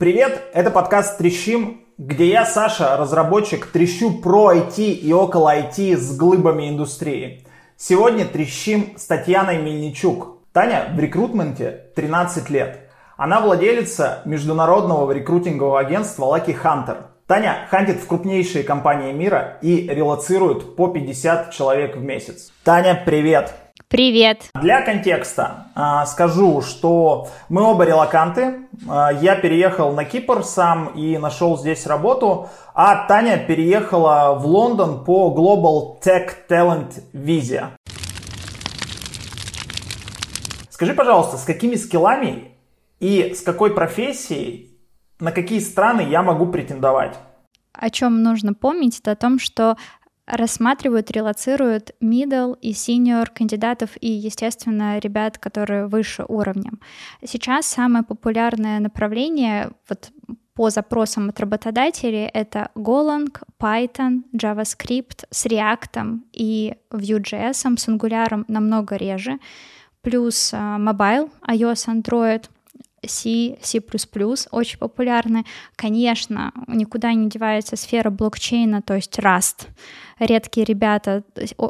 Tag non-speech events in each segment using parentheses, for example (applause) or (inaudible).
Привет, это подкаст «Трещим», где я, Саша, разработчик, трещу про IT и около IT с глыбами индустрии. Сегодня трещим с Татьяной Мельничук. Таня в рекрутменте 13 лет. Она владелица международного рекрутингового агентства Lucky Hunter. Таня хантит в крупнейшие компании мира и релацирует по 50 человек в месяц. Таня, привет! Привет! Для контекста э, скажу, что мы оба релаканты. Э, я переехал на Кипр сам и нашел здесь работу, а Таня переехала в Лондон по Global Tech Talent Visa. Скажи, пожалуйста, с какими скиллами и с какой профессией, на какие страны я могу претендовать? О чем нужно помнить, это о том, что рассматривают, релацируют middle и senior кандидатов и, естественно, ребят, которые выше уровнем. Сейчас самое популярное направление вот по запросам от работодателей это Golang, Python, JavaScript с React и Vue.js, с Angular намного реже, плюс Mobile, iOS, Android — C, C++, очень популярны. Конечно, никуда не девается сфера блокчейна, то есть Rust. Редкие ребята,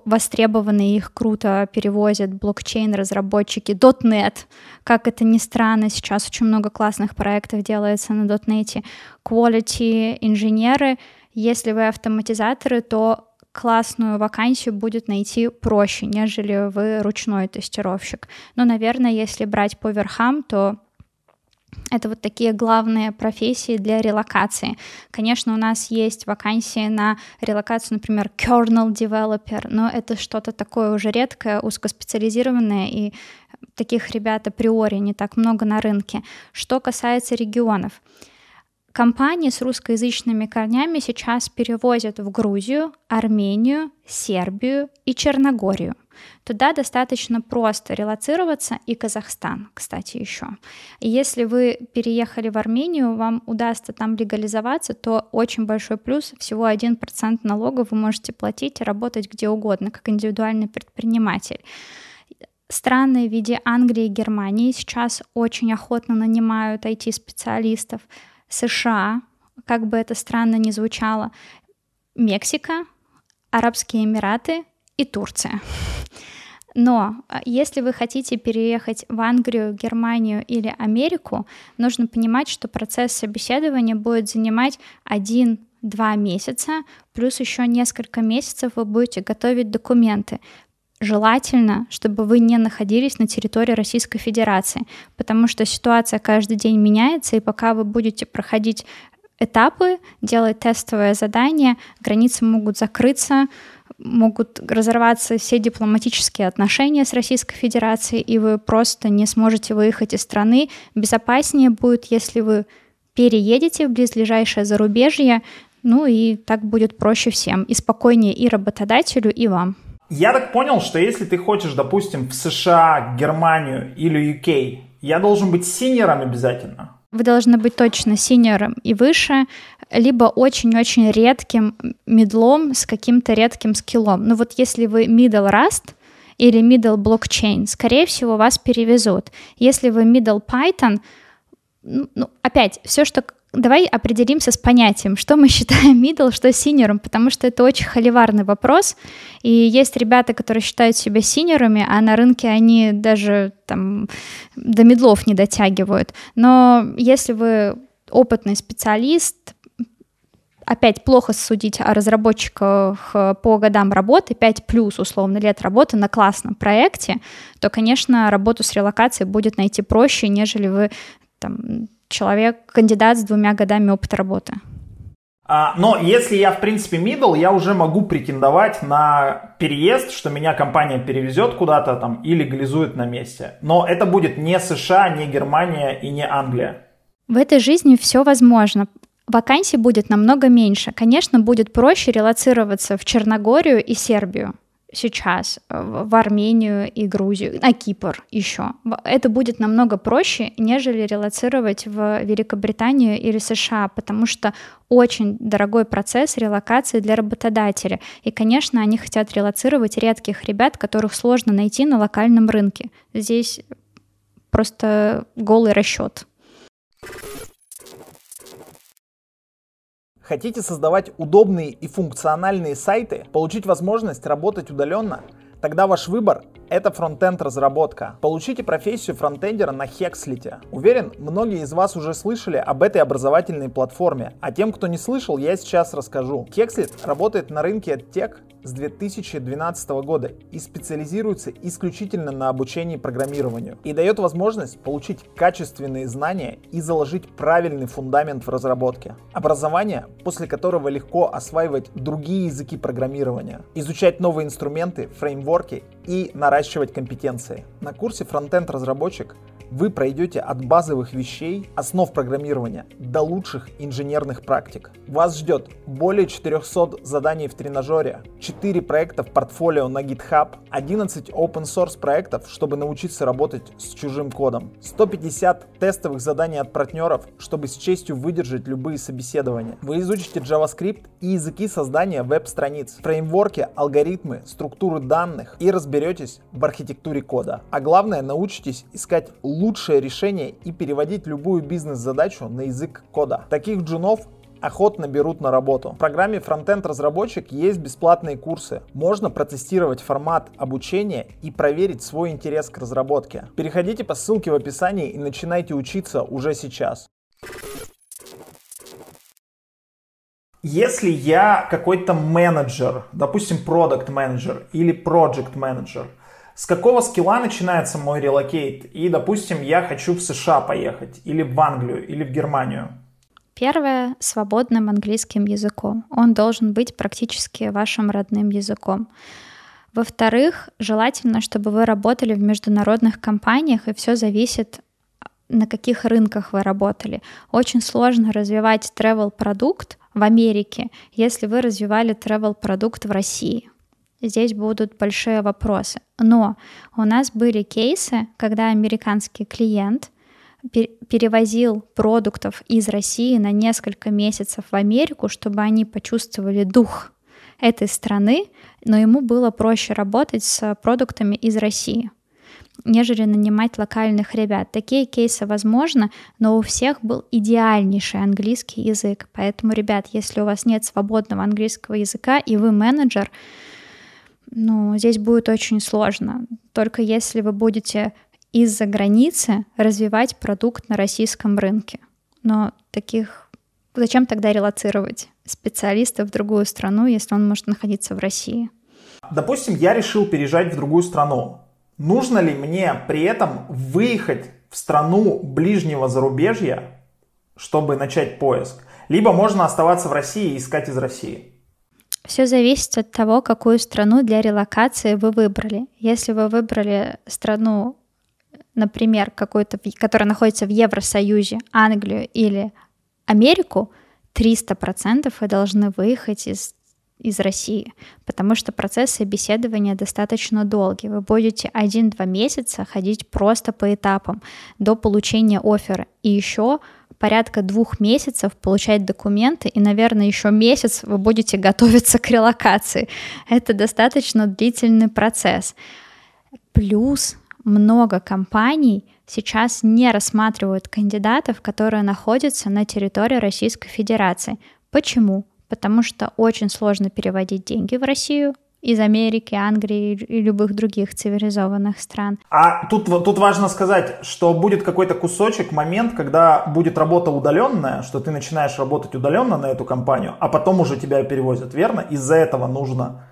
востребованные, их круто перевозят блокчейн-разработчики. .NET, как это ни странно, сейчас очень много классных проектов делается на .NET. Quality инженеры, если вы автоматизаторы, то классную вакансию будет найти проще, нежели вы ручной тестировщик. Но, наверное, если брать по верхам, то это вот такие главные профессии для релокации. Конечно, у нас есть вакансии на релокацию, например, kernel developer, но это что-то такое уже редкое, узкоспециализированное, и таких ребят априори не так много на рынке. Что касается регионов, компании с русскоязычными корнями сейчас перевозят в Грузию, Армению, Сербию и Черногорию — Туда достаточно просто релацироваться и Казахстан, кстати, еще. И если вы переехали в Армению, вам удастся там легализоваться, то очень большой плюс, всего 1% налогов вы можете платить и работать где угодно, как индивидуальный предприниматель. Страны в виде Англии и Германии сейчас очень охотно нанимают IT-специалистов. США, как бы это странно ни звучало, Мексика, Арабские Эмираты и Турция. Но а, если вы хотите переехать в Англию, Германию или Америку, нужно понимать, что процесс собеседования будет занимать один два месяца, плюс еще несколько месяцев вы будете готовить документы. Желательно, чтобы вы не находились на территории Российской Федерации, потому что ситуация каждый день меняется, и пока вы будете проходить этапы, делать тестовое задание, границы могут закрыться, могут разорваться все дипломатические отношения с Российской Федерацией, и вы просто не сможете выехать из страны. Безопаснее будет, если вы переедете в близлежащее зарубежье, ну и так будет проще всем, и спокойнее и работодателю, и вам. Я так понял, что если ты хочешь, допустим, в США, Германию или UK, я должен быть синером обязательно. Вы должны быть точно senior ом и выше, либо очень-очень редким middle ом с каким-то редким скиллом. Ну вот если вы middle Rust или middle blockchain, скорее всего, вас перевезут. Если вы middle Python, ну, ну опять, все, что давай определимся с понятием, что мы считаем (laughs) middle, что senior ом, потому что это очень холиварный вопрос, и есть ребята, которые считают себя senior ами, а на рынке они даже там до медлов не дотягивают. Но если вы опытный специалист, опять плохо судить о разработчиках по годам работы, 5 плюс условно лет работы на классном проекте, то, конечно, работу с релокацией будет найти проще, нежели вы там, человек, кандидат с двумя годами опыта работы. А, но если я, в принципе, middle, я уже могу претендовать на переезд, что меня компания перевезет куда-то там и легализует на месте. Но это будет не США, не Германия и не Англия. В этой жизни все возможно. Вакансий будет намного меньше. Конечно, будет проще релацироваться в Черногорию и Сербию сейчас э, в Армению и Грузию, на Кипр еще. Это будет намного проще, нежели релацировать в Великобританию или США, потому что очень дорогой процесс релокации для работодателя. И, конечно, они хотят релацировать редких ребят, которых сложно найти на локальном рынке. Здесь просто голый расчет. Хотите создавать удобные и функциональные сайты, получить возможность работать удаленно? Тогда ваш выбор — это фронтенд разработка. Получите профессию фронтендера на Hexlit. Уверен, многие из вас уже слышали об этой образовательной платформе, а тем, кто не слышал, я сейчас расскажу. Hexlit работает на рынке тех с 2012 года и специализируется исключительно на обучении программированию и дает возможность получить качественные знания и заложить правильный фундамент в разработке. Образование, после которого легко осваивать другие языки программирования, изучать новые инструменты, фреймворки и наращивать компетенции. На курсе фронтенд разработчик вы пройдете от базовых вещей, основ программирования, до лучших инженерных практик. Вас ждет более 400 заданий в тренажере, 4 проекта в портфолио на GitHub, 11 open source проектов, чтобы научиться работать с чужим кодом, 150 тестовых заданий от партнеров, чтобы с честью выдержать любые собеседования. Вы изучите JavaScript и языки создания веб-страниц, фреймворки, алгоритмы, структуры данных и разберетесь в архитектуре кода. А главное, научитесь искать лучшее решение и переводить любую бизнес-задачу на язык кода. Таких джунов охотно берут на работу. В программе Frontend разработчик есть бесплатные курсы. Можно протестировать формат обучения и проверить свой интерес к разработке. Переходите по ссылке в описании и начинайте учиться уже сейчас. Если я какой-то менеджер, допустим, продукт менеджер или project менеджер, с какого скилла начинается мой релокейт? И, допустим, я хочу в США поехать, или в Англию, или в Германию. Первое — свободным английским языком. Он должен быть практически вашим родным языком. Во-вторых, желательно, чтобы вы работали в международных компаниях, и все зависит на каких рынках вы работали. Очень сложно развивать travel продукт в Америке, если вы развивали travel продукт в России здесь будут большие вопросы. Но у нас были кейсы, когда американский клиент перевозил продуктов из России на несколько месяцев в Америку, чтобы они почувствовали дух этой страны, но ему было проще работать с продуктами из России нежели нанимать локальных ребят. Такие кейсы возможно, но у всех был идеальнейший английский язык. Поэтому, ребят, если у вас нет свободного английского языка и вы менеджер, ну, здесь будет очень сложно. Только если вы будете из-за границы развивать продукт на российском рынке. Но таких... Зачем тогда релацировать специалиста в другую страну, если он может находиться в России? Допустим, я решил переезжать в другую страну. Нужно ли мне при этом выехать в страну ближнего зарубежья, чтобы начать поиск? Либо можно оставаться в России и искать из России? Все зависит от того, какую страну для релокации вы выбрали. Если вы выбрали страну, например, какую-то, которая находится в Евросоюзе, Англию или Америку, 300% вы должны выехать из из России, потому что процесс собеседования достаточно долгий. Вы будете один-два месяца ходить просто по этапам до получения оффера. И еще порядка двух месяцев получать документы, и, наверное, еще месяц вы будете готовиться к релокации. Это достаточно длительный процесс. Плюс много компаний сейчас не рассматривают кандидатов, которые находятся на территории Российской Федерации. Почему? Потому что очень сложно переводить деньги в Россию, из Америки, Англии и любых других цивилизованных стран. А тут, тут важно сказать, что будет какой-то кусочек, момент, когда будет работа удаленная, что ты начинаешь работать удаленно на эту компанию, а потом уже тебя перевозят, верно? Из-за этого нужно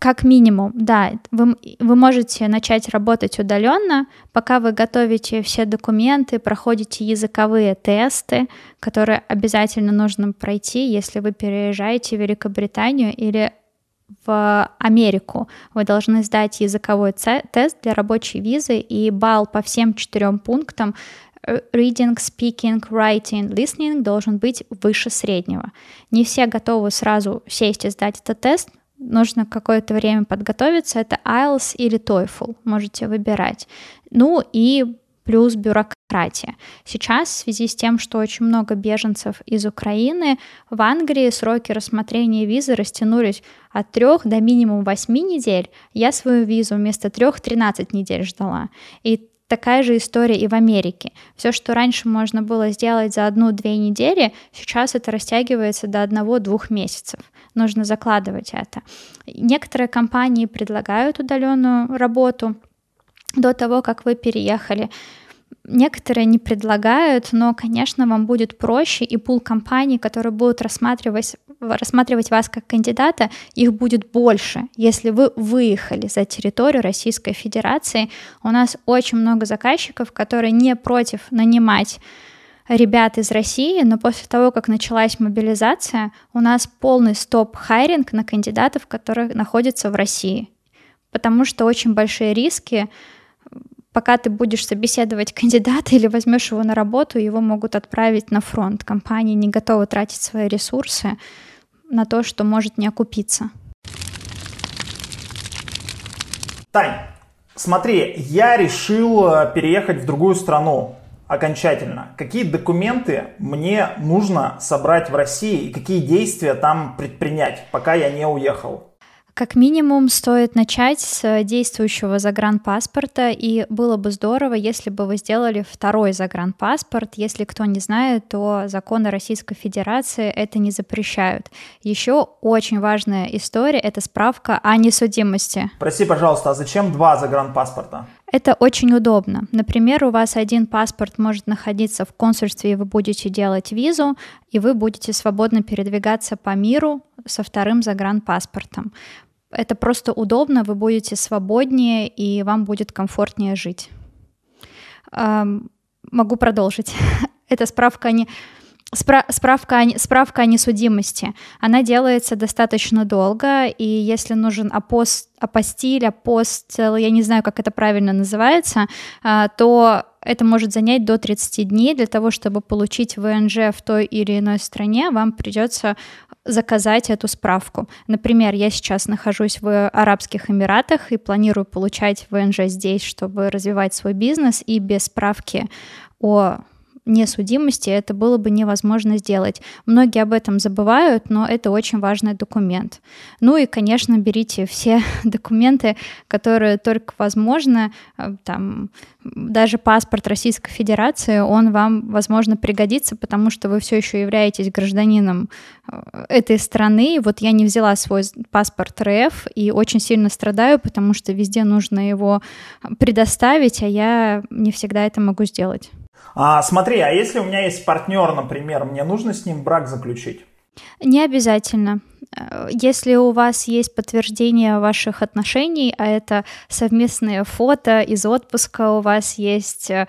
как минимум, да, вы, вы можете начать работать удаленно, пока вы готовите все документы, проходите языковые тесты, которые обязательно нужно пройти, если вы переезжаете в Великобританию или в Америку. Вы должны сдать языковой тест для рабочей визы и балл по всем четырем пунктам э, reading, speaking, writing, listening должен быть выше среднего. Не все готовы сразу сесть и сдать этот тест, нужно какое-то время подготовиться. Это IELTS или TOEFL, можете выбирать. Ну и плюс бюрократия. Сейчас в связи с тем, что очень много беженцев из Украины, в Англии сроки рассмотрения визы растянулись от 3 до минимум 8 недель. Я свою визу вместо 3 13 недель ждала. И Такая же история и в Америке. Все, что раньше можно было сделать за одну-две недели, сейчас это растягивается до одного-двух месяцев. Нужно закладывать это. Некоторые компании предлагают удаленную работу до того, как вы переехали. Некоторые не предлагают, но, конечно, вам будет проще, и пул компаний, которые будут рассматривать, рассматривать вас как кандидата, их будет больше, если вы выехали за территорию Российской Федерации. У нас очень много заказчиков, которые не против нанимать ребят из России, но после того, как началась мобилизация, у нас полный stop-hiring на кандидатов, которые находятся в России, потому что очень большие риски пока ты будешь собеседовать кандидата или возьмешь его на работу, его могут отправить на фронт. Компании не готовы тратить свои ресурсы на то, что может не окупиться. Тань, смотри, я решил э, переехать в другую страну окончательно. Какие документы мне нужно собрать в России и какие действия там предпринять, пока я не уехал? Как минимум стоит начать с действующего загранпаспорта, и было бы здорово, если бы вы сделали второй загранпаспорт. Если кто не знает, то законы Российской Федерации это не запрещают. Еще очень важная история — это справка о несудимости. Прости, пожалуйста, а зачем два загранпаспорта? Это очень удобно. Например, у вас один паспорт может находиться в консульстве, и вы будете делать визу, и вы будете свободно передвигаться по миру со вторым загранпаспортом. Это просто удобно, вы будете свободнее и вам будет комфортнее жить. Могу продолжить. (laughs) Это справка не Спра- справка, о, справка о несудимости. Она делается достаточно долго, и если нужен апост, апостиль, апостил, я не знаю, как это правильно называется, а, то это может занять до 30 дней. Для того, чтобы получить ВНЖ в той или иной стране, вам придется заказать эту справку. Например, я сейчас нахожусь в Арабских Эмиратах и планирую получать ВНЖ здесь, чтобы развивать свой бизнес, и без справки о несудимости это было бы невозможно сделать. Многие об этом забывают, но это очень важный документ. Ну и, конечно, берите все (laughs) документы, которые только возможно. Э, там, даже паспорт Российской Федерации, он вам, возможно, пригодится, потому что вы все еще являетесь гражданином э, этой страны. Вот я не взяла свой паспорт РФ и очень сильно страдаю, потому что везде нужно его предоставить, а я не всегда это могу сделать. А, смотри, а если у меня есть партнер, например, мне нужно с ним брак заключить? Не обязательно. Э, если у вас есть подтверждение ваших отношений, а это совместные фото из отпуска, у вас есть э,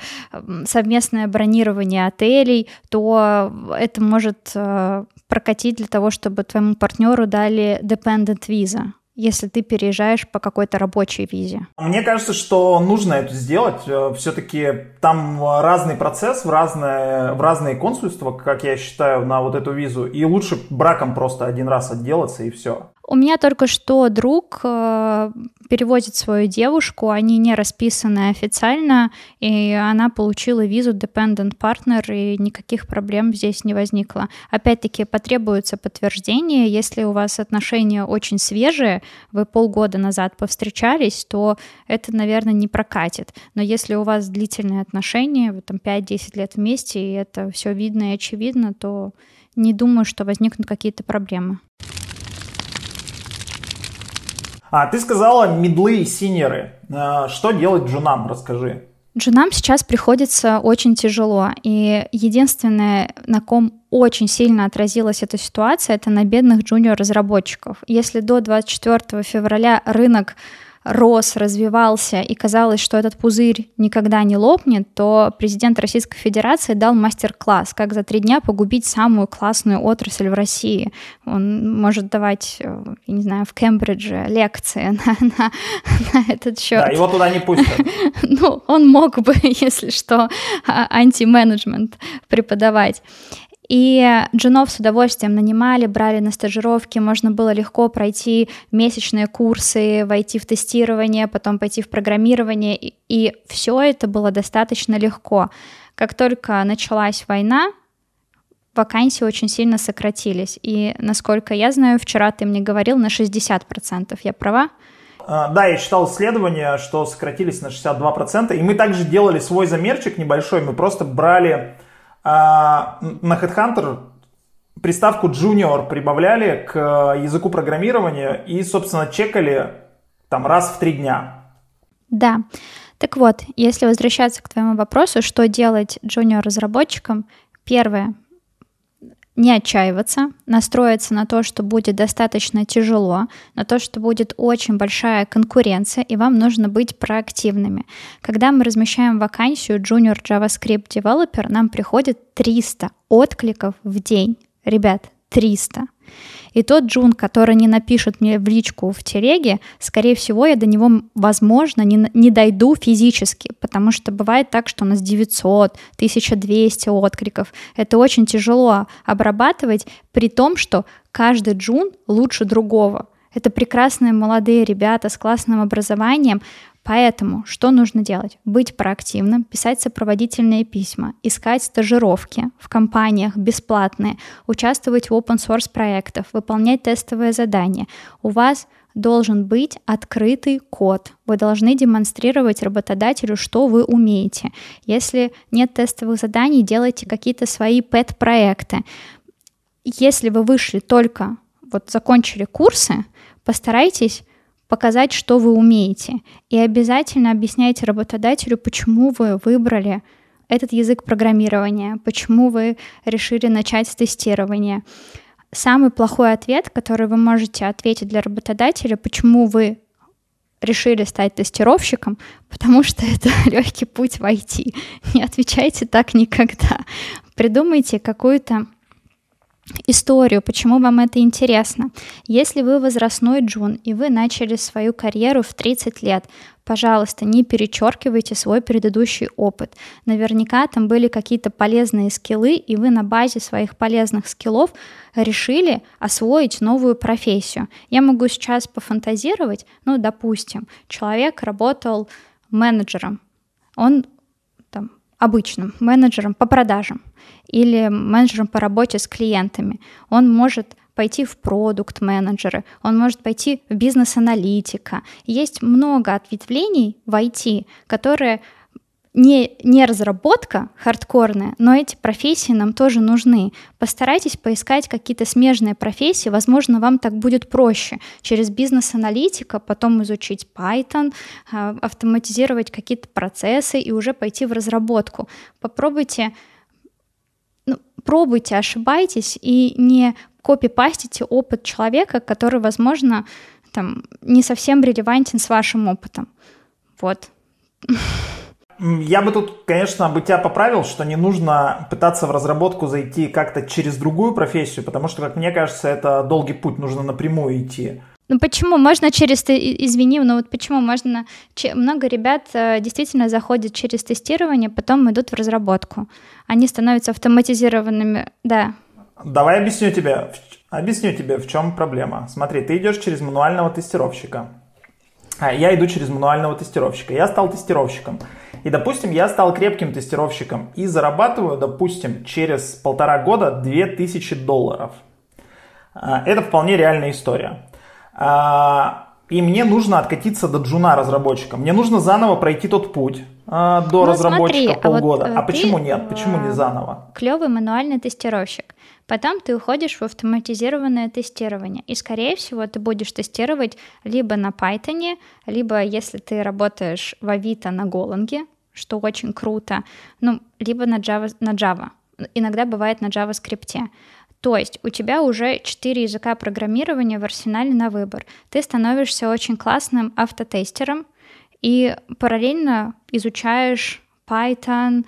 совместное бронирование отелей, то это может э, прокатить для того, чтобы твоему партнеру дали dependent visa если ты переезжаешь по какой-то рабочей визе? Мне кажется, что нужно это сделать. Э, Все-таки там разный процесс в разные, в разные консульства, как я считаю, на вот эту визу. И лучше браком просто один раз отделаться и все. У меня только что друг э, перевозит свою девушку, они не расписаны официально, и она получила визу Dependent Partner, и никаких проблем здесь не возникло. Опять-таки потребуется подтверждение, если у вас отношения очень свежие, вы полгода назад повстречались, то это, наверное, не прокатит. Но если у вас длительные отношения, вы там 5-10 лет вместе, и это все видно и очевидно, то не думаю, что возникнут какие-то проблемы. А ты сказала медлы и синеры. А, что делать джунам, расскажи. Джунам сейчас приходится очень тяжело, и единственное, на ком очень сильно отразилась эта ситуация, это на бедных джуниор-разработчиков. Если до 24 февраля рынок рос, развивался, и казалось, что этот пузырь никогда не лопнет, то президент Российской Федерации дал мастер-класс, как за три дня погубить самую классную отрасль в России. Он может давать, э, я не знаю, в Кембридже лекции (laughs) на, на, на этот счет. Да, его туда не пустят. (laughs) Ну, он мог бы, (laughs) если что, а, анти-менеджмент преподавать. И джунов с удовольствием нанимали, брали на стажировки, можно было легко пройти месячные курсы, войти в тестирование, потом пойти в программирование, и, и все это было достаточно легко. Как только началась война, вакансии очень сильно сократились. И, насколько я знаю, вчера ты мне говорил на 60%. Я права? А, да, я читал исследования, что сократились на 62%. И мы также делали свой замерчик небольшой. Мы просто брали а, на Headhunter приставку junior прибавляли к языку программирования и, собственно, чекали там раз в три дня. Да. Так вот, если возвращаться к твоему вопросу, что делать джуниор-разработчикам, первое, не отчаиваться, настроиться на то, что будет достаточно тяжело, на то, что будет очень большая конкуренция, и вам нужно быть проактивными. Когда мы размещаем вакансию Junior JavaScript Developer, нам приходит 300 откликов в день. Ребят, 300. И тот Джун, который не напишет мне в личку в телеге, скорее всего, я до него, возможно, не, не дойду физически, потому что бывает так, что у нас 900, 1200 откликов. Это очень тяжело обрабатывать, при том, что каждый Джун лучше другого. Это прекрасные молодые ребята с классным образованием, Поэтому что нужно делать? Быть проактивным, писать сопроводительные письма, искать стажировки в компаниях бесплатные, участвовать в open source проектах, выполнять тестовые задания. У вас должен быть открытый код. Вы должны демонстрировать работодателю, что вы умеете. Если нет тестовых заданий, делайте какие-то свои пэт-проекты. Если вы вышли только, вот закончили курсы, постарайтесь показать, что вы умеете. И обязательно объясняйте работодателю, почему вы выбрали этот язык программирования, почему вы решили начать с тестирования. Самый плохой ответ, который вы можете ответить для работодателя, почему вы решили стать тестировщиком, (laughs) потому что это (laughs) легкий путь в IT. Не отвечайте так никогда. Придумайте какую-то историю, почему вам это интересно. Если вы возрастной джун и вы начали свою карьеру в 30 лет, пожалуйста, не перечеркивайте свой предыдущий опыт. Наверняка там были какие-то полезные скиллы, и вы на базе своих полезных скиллов решили освоить новую профессию. Я могу сейчас пофантазировать, ну, допустим, человек работал менеджером, он обычным менеджером по продажам или менеджером по работе с клиентами. Он может пойти в продукт-менеджеры, он может пойти в бизнес-аналитика. Есть много ответвлений в IT, которые не, не разработка хардкорная, но эти профессии нам тоже нужны. Постарайтесь поискать какие-то смежные профессии, возможно, вам так будет проще. Через бизнес-аналитика потом изучить Python, а, автоматизировать какие-то процессы и уже пойти в разработку. Попробуйте ну, пробуйте, ошибайтесь и не копипастите опыт человека, который, возможно, там, не совсем релевантен с вашим опытом. Вот. (laughs) Я бы тут, конечно, бы тебя поправил, что не нужно пытаться в разработку зайти как-то через другую профессию, потому что, как мне кажется, это долгий путь, нужно напрямую идти. Ну почему? Можно через, извини, но вот почему можно, много ребят э, действительно заходят через тестирование, потом идут в разработку. Они становятся автоматизированными, да. Давай объясню тебе, объясню тебе, в чем проблема. Смотри, ты идешь через мануального тестировщика. А я иду через мануального тестировщика. Я стал тестировщиком. И, допустим, я стал крепким тестировщиком и зарабатываю, допустим, через полтора года 2000 долларов. А, это вполне реальная история. А, и мне нужно откатиться до джуна разработчика. Мне нужно заново пройти тот путь до ну, разработчика смотри, полгода. А, вот, а почему нет? Почему не заново? Клевый мануальный тестировщик. Потом ты уходишь в автоматизированное тестирование. И, скорее всего, ты будешь тестировать либо на Python, либо, если ты работаешь в Авито на Голанге, что очень круто, ну, либо на Java. На Java. Иногда бывает на JavaScript. То есть у тебя уже четыре языка программирования в арсенале на выбор. Ты становишься очень классным автотестером и параллельно изучаешь Python,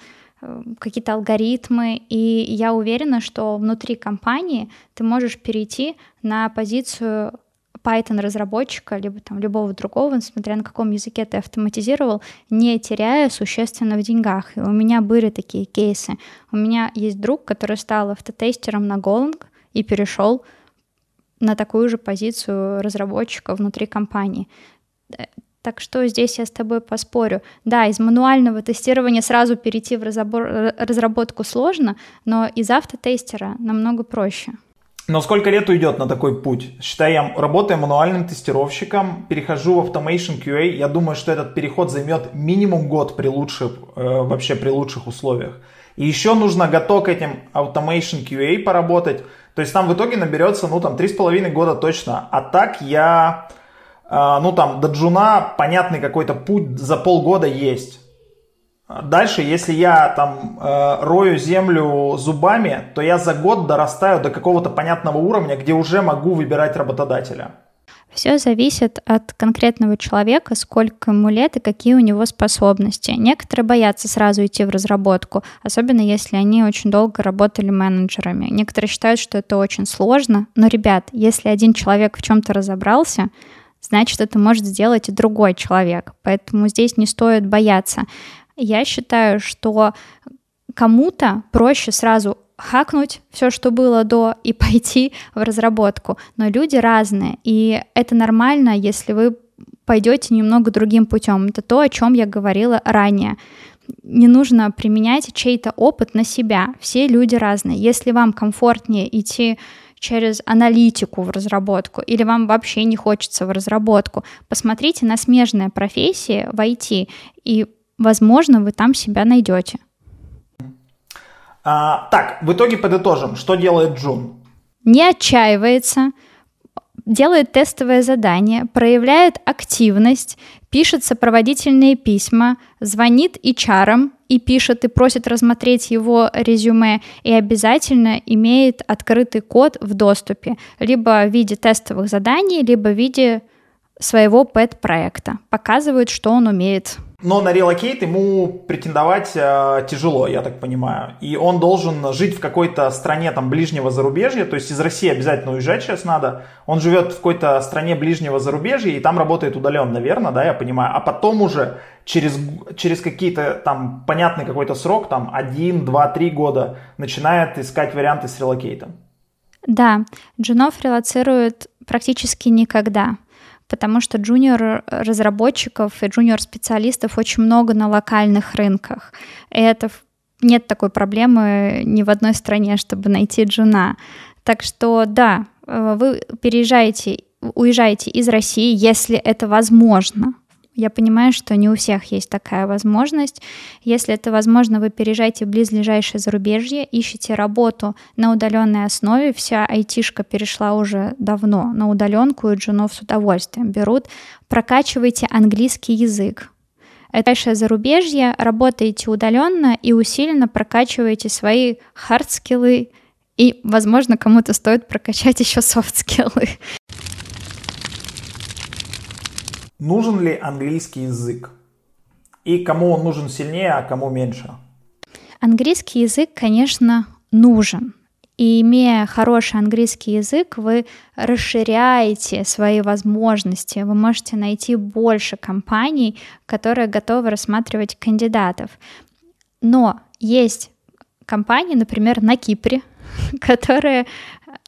какие-то алгоритмы, и я уверена, что внутри компании ты можешь перейти на позицию Python-разработчика, либо там любого другого, смотря на каком языке ты автоматизировал, не теряя существенно в деньгах. И у меня были такие кейсы. У меня есть друг, который стал автотестером на Golang и перешел на такую же позицию разработчика внутри компании. Э, так что здесь я с тобой поспорю. Да, из мануального тестирования сразу перейти в разработку сложно, но из автотестера намного проще. Но сколько лет уйдет на такой путь? Считай, я работаю мануальным тестировщиком, перехожу в Automation QA. Я думаю, что этот переход займет минимум год при лучших, э, вообще при лучших условиях. И еще нужно готов к этим Automation QA поработать. То есть там в итоге наберется, ну, там, 3,5 года точно. А так я, э, ну, там, до джуна понятный какой-то путь за полгода есть. Дальше, если я там э, рою землю зубами, то я за год дорастаю до какого-то понятного уровня, где уже могу выбирать работодателя. Все зависит от конкретного человека, сколько ему лет и какие у него способности. Некоторые боятся сразу идти в разработку, особенно если они очень долго работали менеджерами. Некоторые считают, что это очень сложно. Но, ребят, если один человек в чем-то разобрался, значит, это может сделать и другой человек. Поэтому здесь не стоит бояться. Я считаю, что кому-то проще сразу хакнуть все, что было до, и (laughs) пойти в разработку. Но люди разные, и это нормально, если вы пойдете немного другим путем. Это то, о чем я говорила ранее. Не нужно применять чей-то опыт на себя. Все люди разные. Если вам комфортнее идти через аналитику в разработку, или вам вообще не хочется в разработку, посмотрите на смежные профессии в IT и возможно, вы там себя найдете. А, так, в итоге подытожим, что делает Джун? Не отчаивается, делает тестовое задание, проявляет активность, пишет сопроводительные письма, звонит HR и пишет и просит рассмотреть его резюме и обязательно имеет открытый код в доступе, либо в виде тестовых заданий, либо в виде своего pet-проекта. Показывает, что он умеет. Но на релокейт ему претендовать э, тяжело, я так понимаю. И он должен жить в какой-то стране там ближнего зарубежья, то есть из России обязательно уезжать сейчас надо. Он живет в какой-то стране ближнего зарубежья и там работает удаленно, верно, да, я понимаю. А потом уже через, через какие-то там понятный какой-то срок, там один, два, три года начинает искать варианты с релокейтом. Да, джунов релоцируют практически никогда потому что джуниор-разработчиков и джуниор-специалистов очень много на локальных рынках. И это нет такой проблемы ни в одной стране, чтобы найти джуна. Так что да, э, вы переезжаете, уезжаете из России, если это возможно. Я понимаю, что не у всех есть такая возможность. Если это возможно, вы переезжаете в близлежащее зарубежье, ищете работу на удаленной основе. Вся айтишка перешла уже давно на удаленку, и джунов с удовольствием берут. Прокачивайте английский язык. Это дальше зарубежье, работаете удаленно и усиленно прокачиваете свои hard skill ы, и, возможно, кому-то стоит прокачать еще soft skill ы. Нужен ли английский язык? И кому он нужен сильнее, а кому меньше? Английский язык, конечно, нужен. И имея хороший английский язык, вы расширяете свои возможности, вы можете найти больше компаний, которые готовы рассматривать кандидатов. Но есть компании, например, на Кипре, (laughs) которые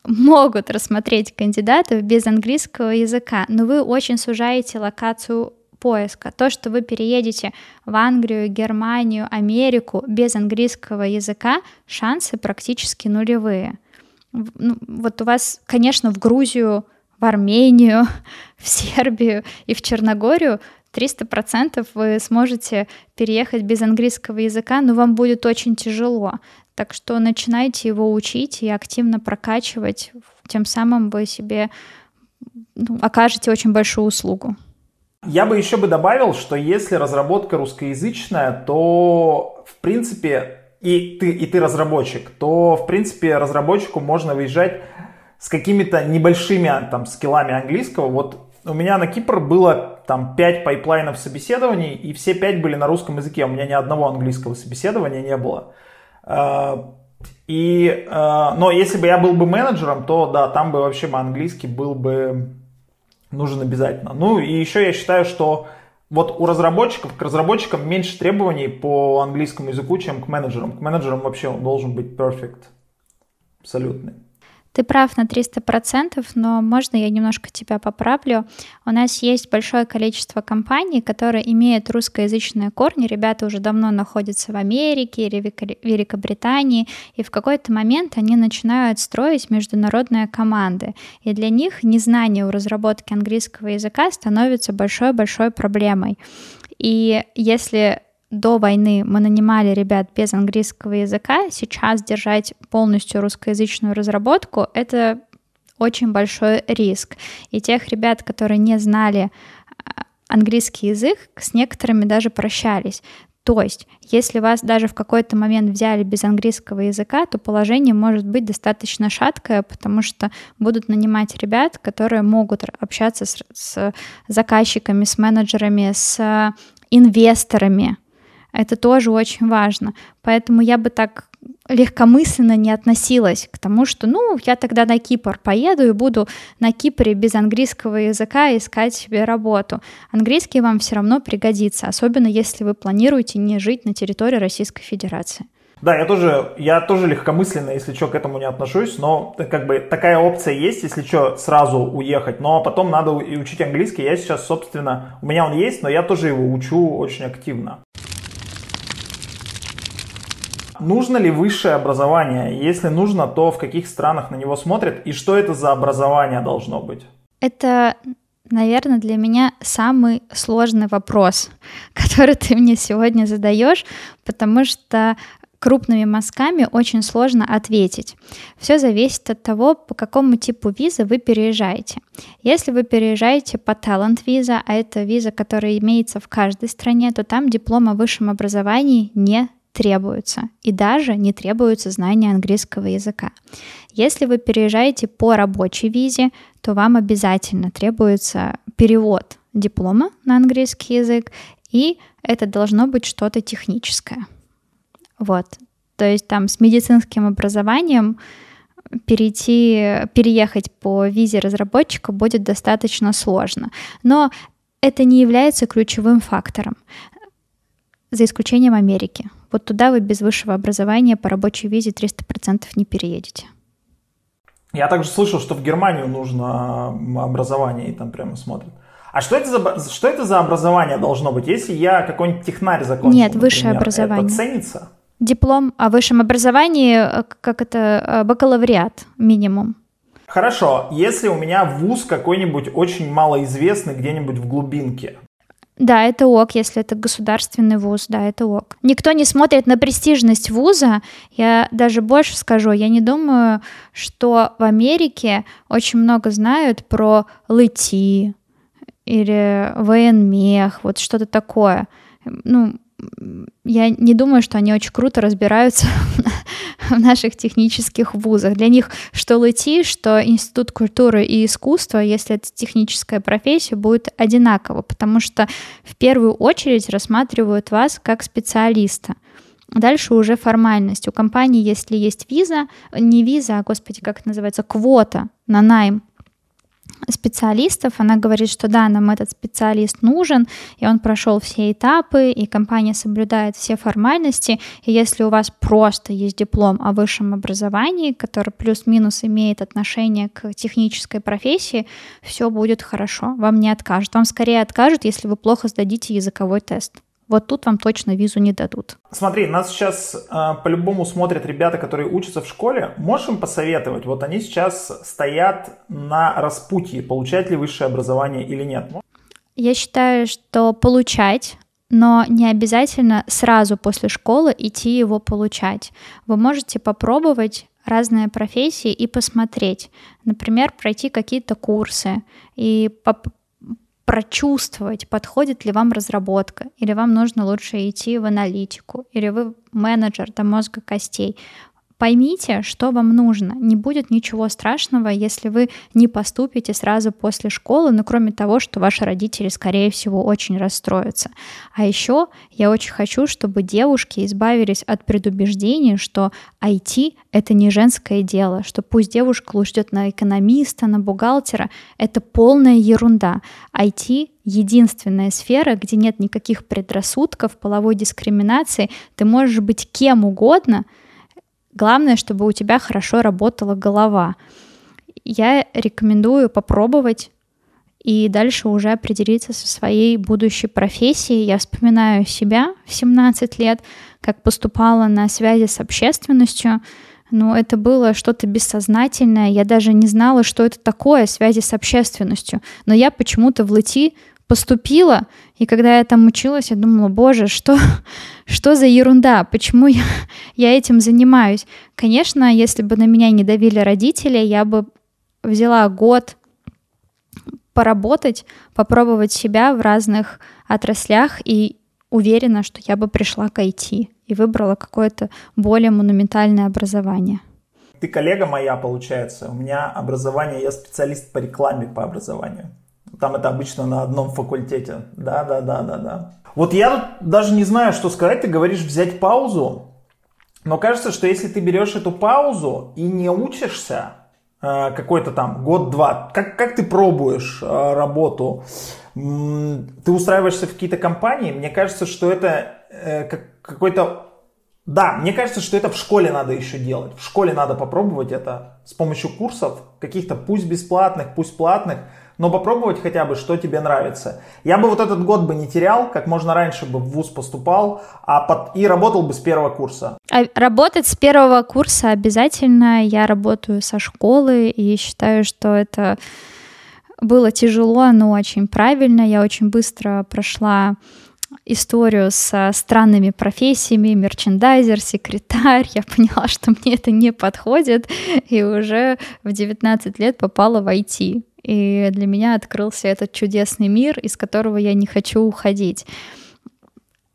могут рассмотреть кандидатов без английского языка, но вы очень сужаете локацию поиска. То, что вы переедете в Англию, Германию, Америку без английского языка, шансы практически нулевые. Ну, вот у вас, конечно, в Грузию, в Армению, (laughs) в Сербию и в Черногорию 300% вы сможете переехать без английского языка, но вам будет очень тяжело. Так что начинайте его учить и активно прокачивать. Тем самым вы себе ну, окажете очень большую услугу. Я бы еще бы добавил, что если разработка русскоязычная, то в принципе и ты, и ты разработчик, то в принципе разработчику можно выезжать с какими-то небольшими там скиллами английского. Вот у меня на Кипр было там 5 пайплайнов собеседований, и все 5 были на русском языке. У меня ни одного английского собеседования не было. А, и, а, но если бы я был бы менеджером, то да, там бы вообще английский был бы нужен обязательно. Ну и еще я считаю, что вот у разработчиков, к разработчикам меньше требований по английскому языку, чем к менеджерам. К менеджерам вообще он должен быть perfect, абсолютный. Ты прав на 300%, но можно я немножко тебя поправлю? У нас есть большое количество компаний, которые имеют русскоязычные корни. Ребята уже давно находятся в Америке или Великобритании, и в какой-то момент они начинают строить международные команды. И для них незнание у разработки английского языка становится большой-большой проблемой. И если до войны мы нанимали ребят без английского языка, сейчас держать полностью русскоязычную разработку — это очень большой риск. И тех ребят, которые не знали а, английский язык, с некоторыми даже прощались. То есть, если вас даже в какой-то момент взяли без английского языка, то положение может быть достаточно шаткое, потому что будут нанимать ребят, которые могут общаться с, с заказчиками, с менеджерами, с инвесторами, это тоже очень важно. Поэтому я бы так легкомысленно не относилась к тому, что, ну, я тогда на Кипр поеду и буду на Кипре без английского языка искать себе работу. Английский вам все равно пригодится, особенно если вы планируете не жить на территории Российской Федерации. Да, я тоже, я тоже легкомысленно, если что, к этому не отношусь, но как бы такая опция есть, если что, сразу уехать, но потом надо и учить английский. Я сейчас, собственно, у меня он есть, но я тоже его учу очень активно. Нужно ли высшее образование? Если нужно, то в каких странах на него смотрят? И что это за образование должно быть? Это, наверное, для меня самый сложный вопрос, (laughs) который ты мне сегодня задаешь, потому что крупными мазками очень сложно ответить. Все зависит от того, по какому типу визы вы переезжаете. Если вы переезжаете по талант виза, а это виза, которая имеется в каждой стране, то там диплом о высшем образовании не требуются, и даже не требуется знание английского языка. Если вы переезжаете по рабочей визе, то вам обязательно требуется перевод диплома на английский язык, и это должно быть что-то техническое. Вот. То есть там с медицинским образованием перейти, переехать по визе разработчика будет достаточно сложно. Но это не является ключевым фактором, за исключением Америки. Вот туда вы без высшего образования по рабочей визе 300% не переедете. Я также слышал, что в Германию нужно образование, и там прямо смотрят. А что это за, что это за образование должно быть? Если я какой-нибудь технарь закончил, Нет, например, высшее образование. это ценится? Диплом о высшем образовании, э, как это, э, бакалавриат минимум. Хорошо, если у меня вуз какой-нибудь очень малоизвестный где-нибудь в глубинке, да, это ок, если это государственный вуз, да, это ок. Никто не смотрит на престижность вуза. Я даже больше скажу, я не думаю, что в Америке очень много знают про ЛТИ или военмех, вот что-то такое. Ну, я не думаю, что они очень круто разбираются (laughs) в наших технических вузах. Для них что ЛТИ, что Институт культуры и искусства, если это техническая профессия, будет одинаково, потому что в первую очередь рассматривают вас как специалиста. Дальше уже формальность. У компании, если есть виза, не виза, а, господи, как это называется, квота на найм специалистов, она говорит, что да, нам этот специалист нужен, и он прошел все этапы, и компания соблюдает все формальности, и если у вас просто есть диплом о высшем образовании, который плюс-минус имеет отношение к технической профессии, все будет хорошо, вам не откажут. Вам скорее откажут, если вы плохо сдадите языковой тест. Вот тут вам точно визу не дадут. Смотри, нас сейчас э, по-любому смотрят ребята, которые учатся в школе. Можешь им посоветовать? Вот они сейчас стоят на распутье, получать ли высшее образование или нет. Я считаю, что получать но не обязательно сразу после школы идти его получать. Вы можете попробовать разные профессии и посмотреть. Например, пройти какие-то курсы и прочувствовать, подходит ли вам разработка, или вам нужно лучше идти в аналитику, или вы менеджер до мозга костей. Поймите, что вам нужно. Не будет ничего страшного, если вы не поступите сразу после школы, но ну, кроме того, что ваши родители, скорее всего, очень расстроятся. А еще я очень хочу, чтобы девушки избавились от предубеждений, что IT — это не женское дело, что пусть девушка лучше на экономиста, на бухгалтера. Это полная ерунда. IT единственная сфера, где нет никаких предрассудков, половой дискриминации. Ты можешь быть кем угодно — Главное, чтобы у тебя хорошо работала голова. я рекомендую попробовать и дальше уже определиться со своей будущей профессией. Я вспоминаю себя в 17 лет, как поступала на связи с общественностью, но это было что-то бессознательное. Я даже не знала, что это такое связи с общественностью. Но я почему-то в ЛТИ поступила, и когда я там училась, я думала, боже, что, (laughs) что за ерунда, почему я, (laughs) я этим занимаюсь? Конечно, если бы на меня не давили родители, я бы взяла год поработать, попробовать себя в разных отраслях и уверена, что я бы пришла к IT и выбрала какое-то более монументальное образование. Ты коллега моя, получается. У меня образование, я специалист по рекламе по образованию. Там это обычно на одном факультете. Да, да, да, да, да. Вот я даже не знаю, что сказать. Ты говоришь взять паузу. Но кажется, что если ты берешь эту паузу и не учишься, э, какой-то там год-два, как, как ты пробуешь э, работу, ты устраиваешься в какие-то компании, мне кажется, что это э, какой-то... Да, мне кажется, что это в школе надо еще делать. В школе надо попробовать это с помощью курсов, каких-то пусть бесплатных, пусть платных, но попробовать хотя бы, что тебе нравится. Я бы вот этот год бы не терял, как можно раньше бы в ВУЗ поступал, а под... и работал бы с первого курса. А работать с первого курса обязательно. Я работаю со школы и считаю, что это было тяжело, но очень правильно. Я очень быстро прошла историю со странными профессиями, мерчендайзер, секретарь. Я поняла, что мне это не подходит, и уже в 19 лет попала в IT. И для меня открылся этот чудесный мир, из которого я не хочу уходить.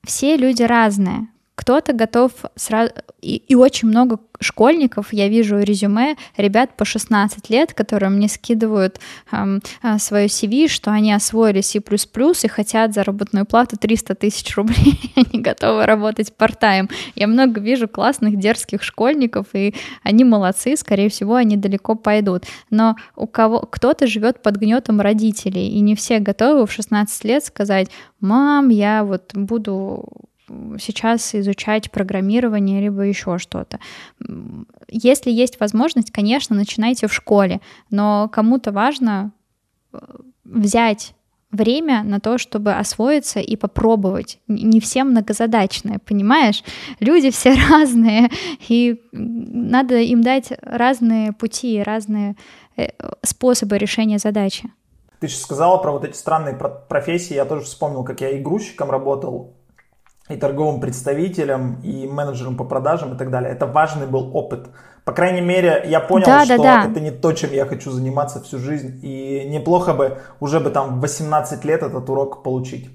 Все люди разные. Кто-то готов сразу... И, и очень много школьников, я вижу резюме ребят по 16 лет, которые мне скидывают эм, свое CV, что они освоили C++ и хотят заработную плату 300 тысяч рублей, (laughs) они готовы работать part-time. Я много вижу классных, дерзких школьников, и они молодцы, скорее всего, они далеко пойдут. Но у кого кто-то живет под гнетом родителей, и не все готовы в 16 лет сказать, мам, я вот буду сейчас изучать программирование либо еще что-то. Если есть возможность, конечно, начинайте в школе, но кому-то важно э, взять время на то, чтобы освоиться и попробовать. Не все многозадачные, понимаешь? Люди (laughs) все разные, и надо им дать разные пути, разные э, способы решения задачи. Ты же сказала про вот эти странные профессии. Я тоже вспомнил, как я игрущиком работал и торговым представителем, и менеджером по продажам и так далее. Это важный был опыт. По крайней мере, я понял, да, что да, да. это не то, чем я хочу заниматься всю жизнь. И неплохо бы уже бы там в 18 лет этот урок получить.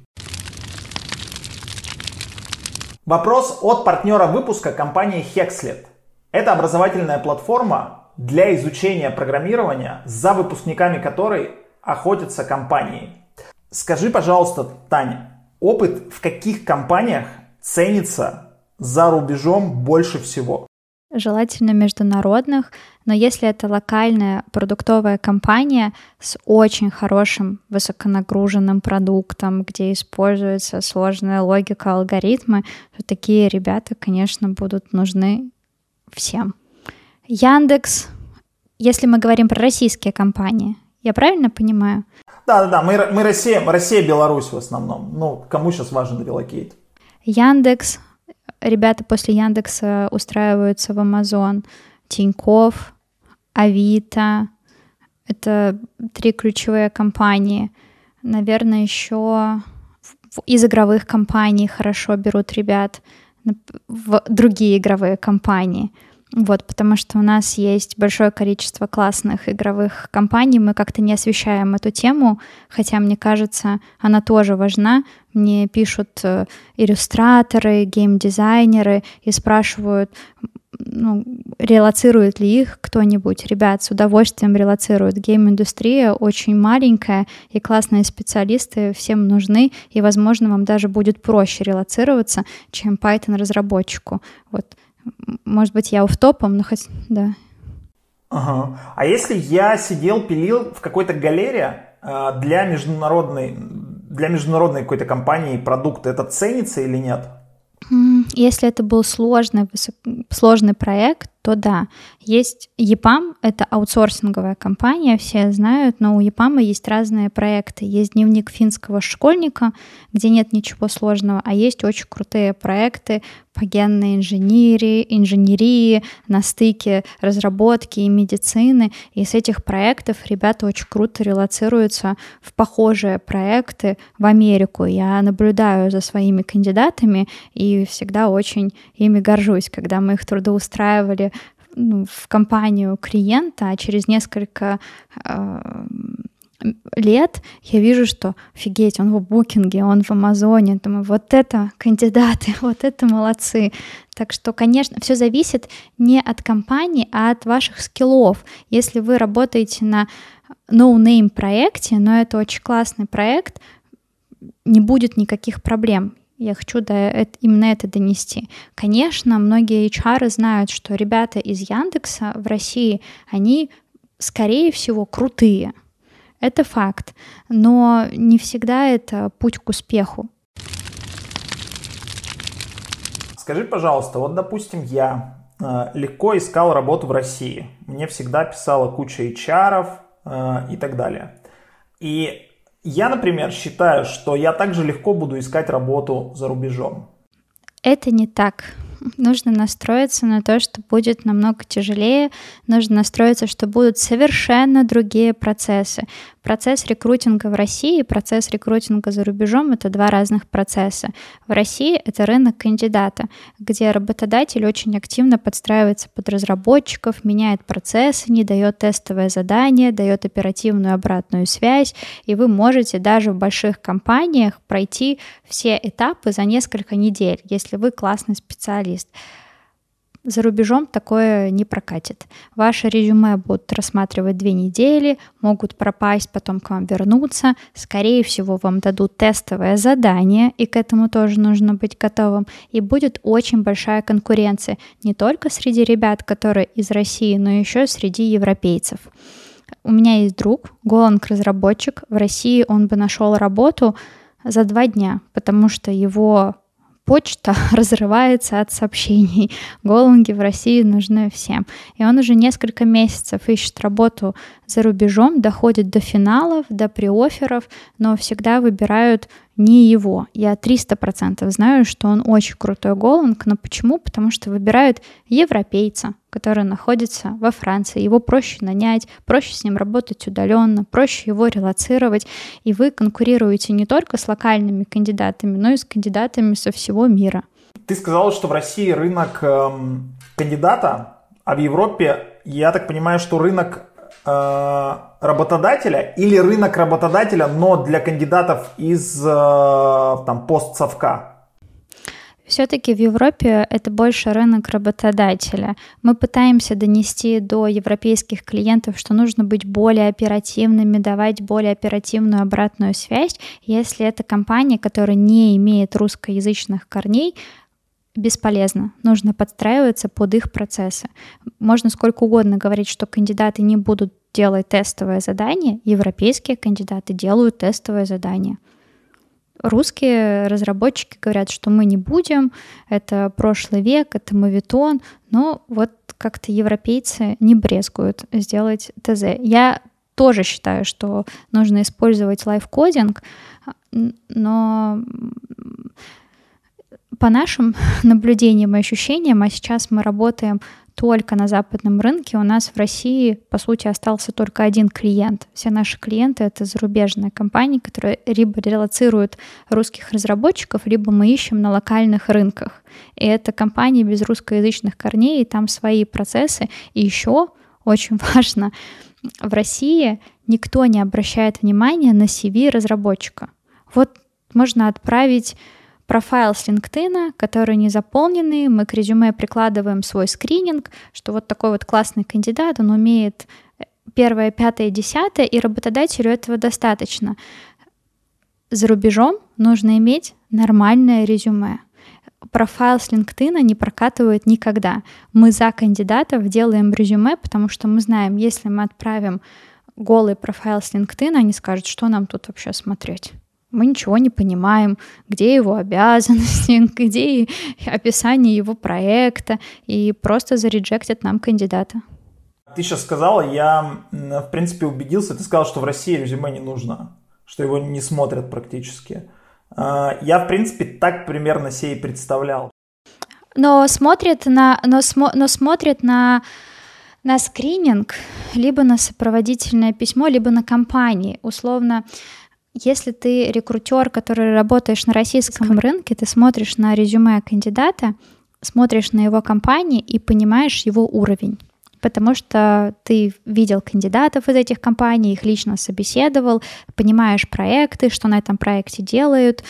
Вопрос от партнера выпуска компании Hexlet. Это образовательная платформа для изучения программирования, за выпускниками которой охотятся компании. Скажи, пожалуйста, Таня, опыт в каких компаниях ценится за рубежом больше всего? Желательно международных, но если это локальная продуктовая компания с очень хорошим высоконагруженным продуктом, где используется сложная логика, алгоритмы, то такие ребята, конечно, будут нужны всем. Яндекс, если мы говорим про российские компании, я правильно понимаю? Да, да, да. Мы, мы Россия, Россия, Беларусь в основном. Ну, кому сейчас важен relocate? Яндекс. Ребята после Яндекса устраиваются в Амазон. Тинькофф, Авито. Это три ключевые компании. Наверное, еще из игровых компаний хорошо берут ребят в другие игровые компании. Вот, потому что у нас есть большое количество классных игровых компаний, мы как-то не освещаем эту тему, хотя, мне кажется, она тоже важна. Мне пишут э, иллюстраторы, геймдизайнеры и спрашивают, ну, релацирует ли их кто-нибудь. Ребят, с удовольствием релацируют. Гейм-индустрия очень маленькая, и классные специалисты всем нужны, и, возможно, вам даже будет проще релацироваться, чем Python-разработчику. Вот может быть, я уфтопом, но хоть, да. Ага. А если я сидел, пилил в какой-то галерее э, для международной, для международной какой-то компании продукт, это ценится или нет? Если это был сложный, высок... сложный проект, то да. Есть EPAM, это аутсорсинговая компания, все знают, но у EPAM есть разные проекты. Есть дневник финского школьника, где нет ничего сложного, а есть очень крутые проекты по генной инженерии, инженерии на стыке разработки и медицины. И с этих проектов ребята очень круто релацируются в похожие проекты в Америку. Я наблюдаю за своими кандидатами и всегда очень ими горжусь, когда мы их трудоустраивали ну, в компанию клиента, а через несколько э, лет я вижу, что офигеть, он в букинге, он в Амазоне, думаю, вот это кандидаты, (laughs) вот это молодцы. Так что, конечно, все зависит не от компании, а от ваших скиллов. Если вы работаете на no-name проекте, но это очень классный проект, не будет никаких проблем. Я хочу до, это, именно это донести. Конечно, многие HR знают, что ребята из Яндекса в России, они, скорее всего, крутые. Это факт. Но не всегда это путь к успеху. Скажи, пожалуйста, вот, допустим, я э, легко искал работу в России. Мне всегда писала куча HR э, и так далее. И я, например, считаю, что я также легко буду искать работу за рубежом. Это не так нужно настроиться на то, что будет намного тяжелее, нужно настроиться, что будут совершенно другие процессы. Процесс рекрутинга в России и процесс рекрутинга за рубежом — это два разных процесса. В России это рынок кандидата, где работодатель очень активно подстраивается под разработчиков, меняет процессы, не дает тестовое задание, дает оперативную обратную связь, и вы можете даже в больших компаниях пройти все этапы за несколько недель, если вы классный специалист. За рубежом такое не прокатит. Ваше резюме будут рассматривать две недели, могут пропасть, потом к вам вернуться. Скорее всего, вам дадут тестовое задание, и к этому тоже нужно быть готовым. И будет очень большая конкуренция не только среди ребят, которые из России, но еще и среди европейцев. У меня есть друг, Голланд-разработчик. В России он бы нашел работу за два дня, потому что его почта (laughs) разрывается от сообщений. Голунги в России нужны всем. И он уже несколько месяцев ищет работу за рубежом, доходит до финалов, до приоферов, но всегда выбирают не его. Я 300% знаю, что он очень крутой голланд, но почему? Потому что выбирают европейца, который находится во Франции. Его проще нанять, проще с ним работать удаленно, проще его релацировать. И вы конкурируете не только с локальными кандидатами, но и с кандидатами со всего мира. Ты сказала, что в России рынок эм, кандидата, а в Европе, я так понимаю, что рынок работодателя или рынок работодателя, но для кандидатов из э, там, постсовка? Все-таки в Европе это больше рынок работодателя. Мы пытаемся донести до европейских клиентов, что нужно быть более оперативными, давать более оперативную обратную связь. Если это компания, которая не имеет русскоязычных корней, бесполезно. Нужно подстраиваться под их процессы. Можно сколько угодно говорить, что кандидаты не будут делать тестовое задание. Европейские кандидаты делают тестовое задание. Русские разработчики говорят, что мы не будем, это прошлый век, это мовитон, но вот как-то европейцы не брезгуют сделать ТЗ. Я тоже считаю, что нужно использовать лайфкодинг, но по нашим (laughs) наблюдениям и ощущениям, а сейчас мы работаем только на западном рынке, у нас в России, по сути, остался только один клиент. Все наши клиенты — это зарубежные компании, которые либо релацируют русских разработчиков, либо мы ищем на локальных рынках. И это компании без русскоязычных корней, и там свои процессы. И еще очень (laughs) важно, в России никто не обращает внимания на CV разработчика. Вот можно отправить профайл с LinkedIn, который не заполненный, мы к резюме прикладываем свой скрининг, что вот такой вот классный кандидат, он умеет первое, пятое, десятое, и работодателю этого достаточно. За рубежом нужно иметь нормальное резюме. Профайл с LinkedIn не прокатывает никогда. Мы за кандидатов делаем резюме, потому что мы знаем, если мы отправим голый профайл с LinkedIn, они скажут, что нам тут вообще смотреть мы ничего не понимаем, где его обязанности, (laughs) где описание его проекта, и просто зареджектят нам кандидата. Ты сейчас сказала, я, в принципе, убедился, ты сказал, что в России резюме не нужно, что его не смотрят практически. А, я, в принципе, так примерно себе и представлял. Но смотрят на, но, смо, но смотрят на, на скрининг, либо на сопроводительное письмо, либо на компании. Условно, если ты рекрутер, который работаешь на российском рынке, ты смотришь на резюме кандидата, смотришь на его компании и понимаешь его уровень потому что ты видел кандидатов из этих компаний, их лично собеседовал, понимаешь проекты, что на этом проекте делают,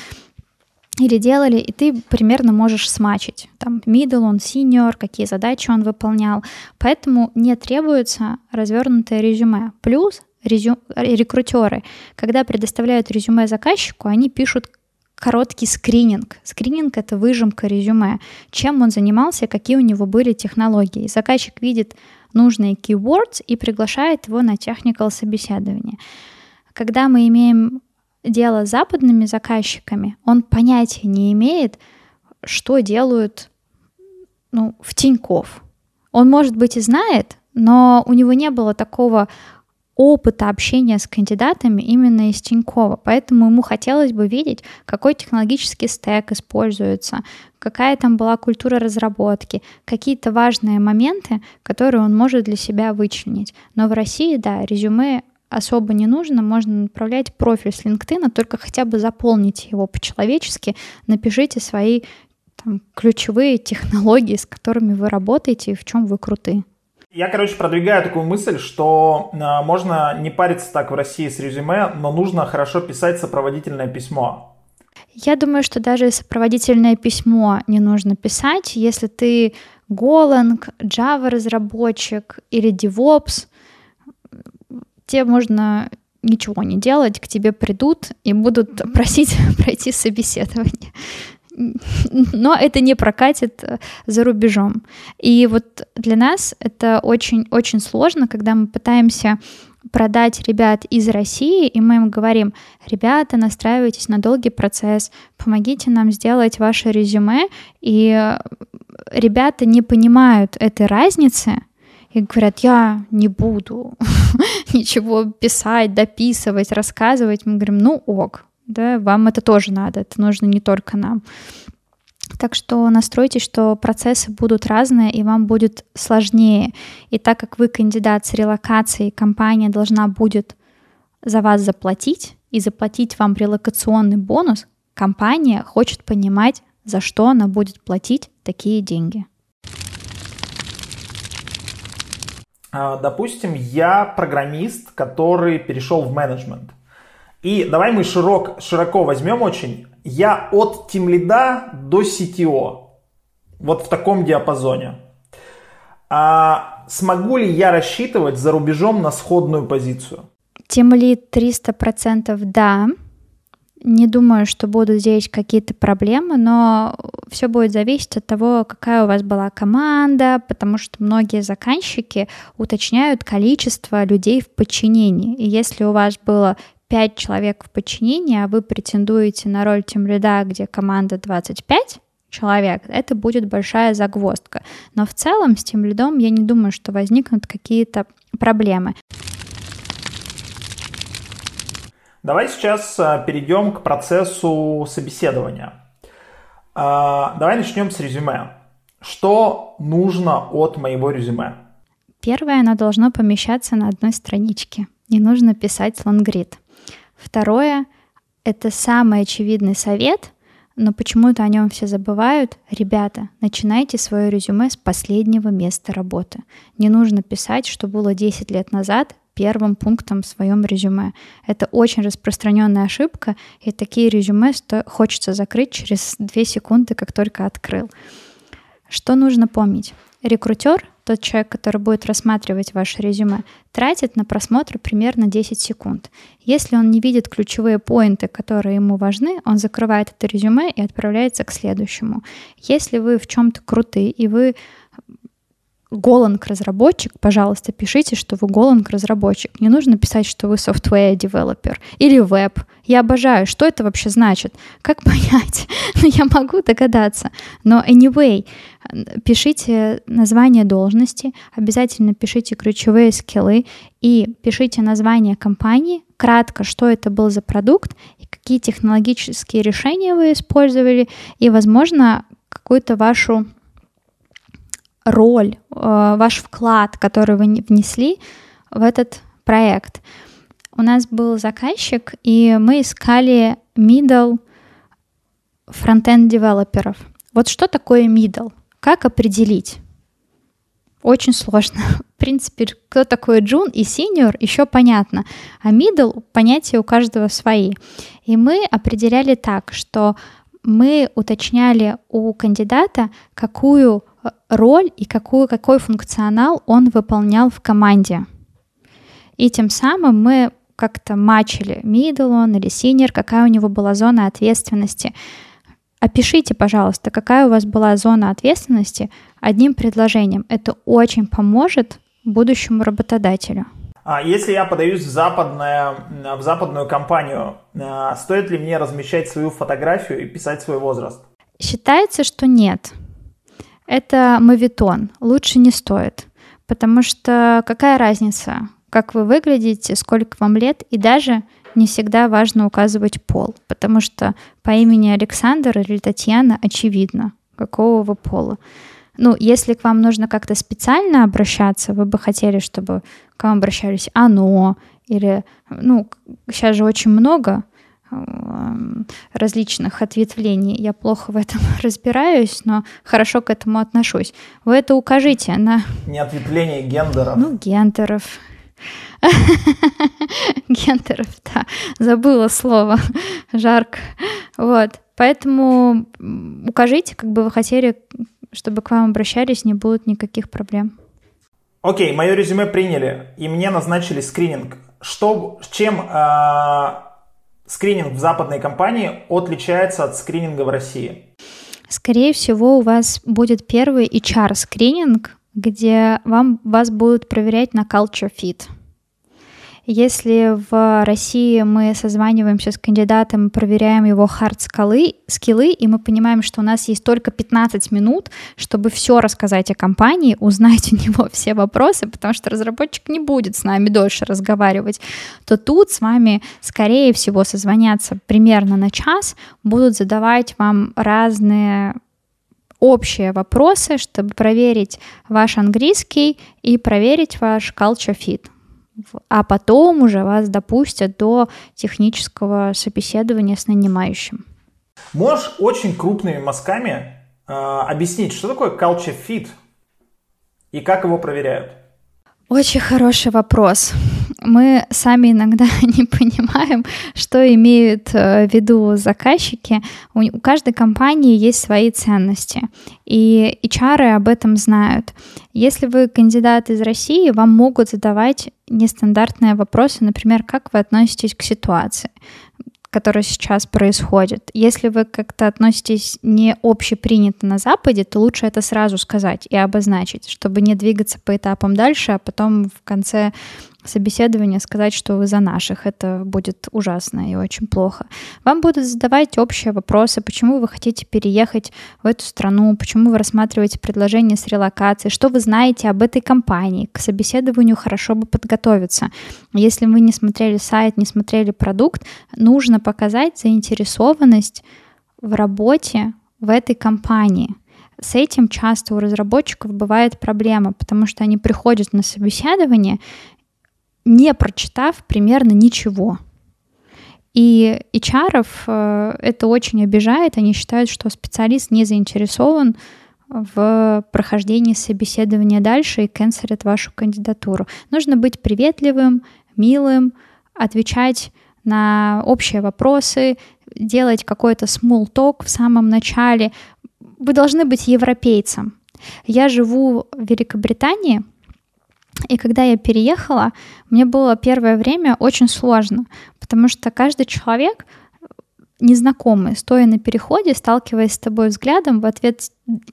или делали, и ты примерно можешь смачить. Там middle, он senior, какие задачи он выполнял. Поэтому не требуется развернутое резюме. Плюс резю... рекрутеры, когда предоставляют резюме заказчику, они пишут короткий скрининг. Скрининг — это выжимка резюме. Чем он занимался, какие у него были технологии. Заказчик видит нужные keywords и приглашает его на technical собеседование. Когда мы имеем дело с западными заказчиками, он понятия не имеет, что делают ну, в Тиньков. Он, может быть, и знает, но у него не было такого опыта общения с кандидатами именно из Тинькова. Поэтому ему хотелось бы видеть, какой технологический стек используется, какая там была культура разработки, какие-то важные моменты, которые он может для себя вычленить. Но в России, да, резюме особо не нужно, можно направлять профиль с LinkedIn, только хотя бы заполните его по-человечески, напишите свои там, ключевые технологии, с которыми вы работаете и в чем вы круты. Я, короче, продвигаю такую мысль, что э, можно не париться так в России с резюме, но нужно хорошо писать сопроводительное письмо. Я думаю, что даже сопроводительное письмо не нужно писать, если ты Golang, Java разработчик или DevOps, тебе можно ничего не делать, к тебе придут и будут просить (laughs) пройти собеседование (laughs) но это не прокатит э, за рубежом. И вот для нас это очень-очень сложно, когда мы пытаемся продать ребят из России, и мы им говорим, ребята, настраивайтесь на долгий процесс, помогите нам сделать ваше резюме, и э, ребята не понимают этой разницы, и говорят, я не буду (laughs) ничего писать, дописывать, рассказывать. Мы говорим, ну ок, да, вам это тоже надо, это нужно не только нам. Так что настройтесь, что процессы будут разные, и вам будет сложнее. И так как вы кандидат с релокацией, компания должна будет за вас заплатить и заплатить вам релокационный бонус, компания хочет понимать, за что она будет платить такие деньги. А, допустим, я программист, который перешел в менеджмент. И давай мы широк, широко возьмем очень. Я от тимлида до CTO. Вот в таком диапазоне. А смогу ли я рассчитывать за рубежом на сходную позицию? Тимлид 300% да. Не думаю, что будут здесь какие-то проблемы, но все будет зависеть от того, какая у вас была команда, потому что многие заказчики уточняют количество людей в подчинении. И если у вас было 5 человек в подчинении, а вы претендуете на роль тимлида, где команда 25 человек, это будет большая загвоздка. Но в целом с тимлидом я не думаю, что возникнут какие-то проблемы. Давай сейчас а, перейдем к процессу собеседования. А, давай начнем с резюме. Что нужно от моего резюме? Первое, оно должно помещаться на одной страничке. Не нужно писать лонгрид. Второе — это самый очевидный совет, но почему-то о нем все забывают. Ребята, начинайте свое резюме с последнего места работы. Не нужно писать, что было 10 лет назад, первым пунктом в своем резюме. Это очень распространенная ошибка, и такие резюме хочется закрыть через 2 секунды, как только открыл. Что нужно помнить? Рекрутер, тот человек, который будет рассматривать ваше резюме, тратит на просмотр примерно 10 секунд. Если он не видит ключевые поинты, которые ему важны, он закрывает это резюме и отправляется к следующему. Если вы в чем-то круты и вы Голланд-разработчик, пожалуйста, пишите, что вы Голланд-разработчик. Не нужно писать, что вы software-девелопер или веб. Я обожаю, что это вообще значит? Как (laughs) понять? ну, я могу догадаться. Но anyway, пишите название должности, обязательно пишите ключевые скиллы и пишите название компании, кратко, что это был за продукт и какие технологические решения вы использовали, и, возможно, какую-то вашу роль, э, ваш вклад, который вы внесли в этот проект. У нас был заказчик, и мы искали middle фронтенд девелоперов. Вот что такое middle? Как определить? Очень сложно. (laughs) В принципе, кто такой джун и синьор, еще понятно. А middle понятия у каждого свои. И мы определяли так, что мы уточняли у кандидата, какую роль и какую, какой функционал он выполнял в команде. И тем самым мы как-то мачили, middle он или senior, какая у него была зона ответственности. Опишите, пожалуйста, какая у вас была зона ответственности одним предложением. Это очень поможет будущему работодателю. А если я подаюсь в, западное, в западную компанию, а, стоит ли мне размещать свою фотографию и писать свой возраст? Считается, что нет. Это мавитон. Лучше не стоит. Потому что какая разница, как вы выглядите, сколько вам лет, и даже не всегда важно указывать пол, потому что по имени Александр или Татьяна очевидно, какого вы пола. Ну, если к вам нужно как-то специально обращаться, вы бы хотели, чтобы к вам обращались оно, или, ну, сейчас же очень много различных ответвлений. Я плохо в этом (laughs) разбираюсь, но хорошо к этому отношусь. Вы это укажите на... Не ответвление гендеров. Ну, гендеров. (laughs) Гендеров, да. Забыла слово. Жарко. Вот. Поэтому укажите, как бы вы хотели чтобы к вам обращались, не будет никаких проблем. Окей, мое резюме приняли, и мне назначили скрининг. Что, чем э, скрининг в западной компании отличается от скрининга в России? Скорее всего, у вас будет первый HR-скрининг, где вам, вас будут проверять на culture fit. Если в России мы созваниваемся с кандидатом, проверяем его хард-скиллы, скиллы, и мы понимаем, что у нас есть только 15 минут, чтобы все рассказать о компании, узнать (laughs) у него все вопросы, потому что разработчик не будет с нами дольше разговаривать, то тут с вами, скорее всего, созвоняться примерно на час, будут задавать вам разные общие вопросы, чтобы проверить ваш английский и проверить ваш culture fit а потом уже вас допустят до технического собеседования с нанимающим. Можешь очень крупными мазками э, объяснить, что такое culture fit и как его проверяют? Очень хороший вопрос. Мы сами иногда (laughs) не понимаем, что имеют э, в виду заказчики. У, каждой компании есть свои ценности, и HR об этом знают. Если вы кандидат из России, вам могут задавать нестандартные вопросы, например, как вы относитесь к ситуации которое сейчас происходит. Если вы как-то относитесь не общепринято на Западе, то лучше это сразу сказать и обозначить, чтобы не двигаться по этапам дальше, а потом в конце собеседование сказать, что вы за наших. Это будет ужасно и очень плохо. Вам будут задавать общие вопросы, почему вы хотите переехать в эту страну, почему вы рассматриваете предложение с релокацией, что вы знаете об этой компании. К собеседованию хорошо бы подготовиться. Если вы не смотрели сайт, не смотрели продукт, нужно показать заинтересованность в работе в этой компании. С этим часто у разработчиков бывает проблема, потому что они приходят на собеседование не прочитав примерно ничего. И HR э, это очень обижает, они считают, что специалист не заинтересован в прохождении собеседования дальше и канцелят вашу кандидатуру. Нужно быть приветливым, милым, отвечать на общие вопросы, делать какой-то small talk в самом начале. Вы должны быть европейцем. Я живу в Великобритании, и когда я переехала, мне было первое время очень сложно, потому что каждый человек незнакомый, стоя на переходе, сталкиваясь с тобой взглядом, в ответ,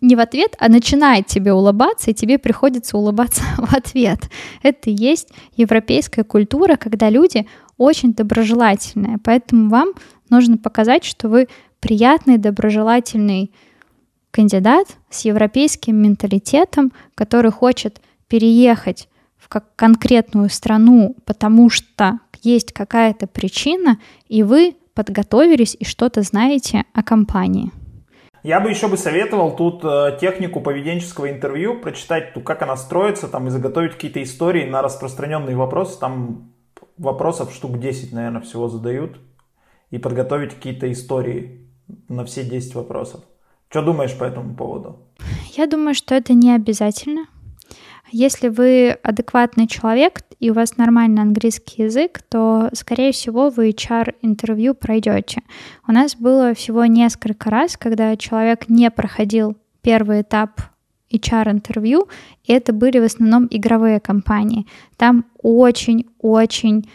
не в ответ, а начинает тебе улыбаться, и тебе приходится улыбаться (laughs) в ответ. Это и есть европейская культура, когда люди очень доброжелательные. Поэтому вам нужно показать, что вы приятный, доброжелательный кандидат с европейским менталитетом, который хочет переехать как конкретную страну, потому что есть какая-то причина, и вы подготовились и что-то знаете о компании. Я бы еще бы советовал тут э, технику поведенческого интервью, прочитать, как она строится, там, и заготовить какие-то истории на распространенные вопросы. Там вопросов штук 10, наверное, всего задают. И подготовить какие-то истории на все 10 вопросов. Что думаешь по этому поводу? Я думаю, что это не обязательно. Если вы адекватный человек и у вас нормальный английский язык, то, скорее всего, вы HR-интервью пройдете. У нас было всего несколько раз, когда человек не проходил первый этап HR-интервью, и это были в основном игровые компании. Там очень-очень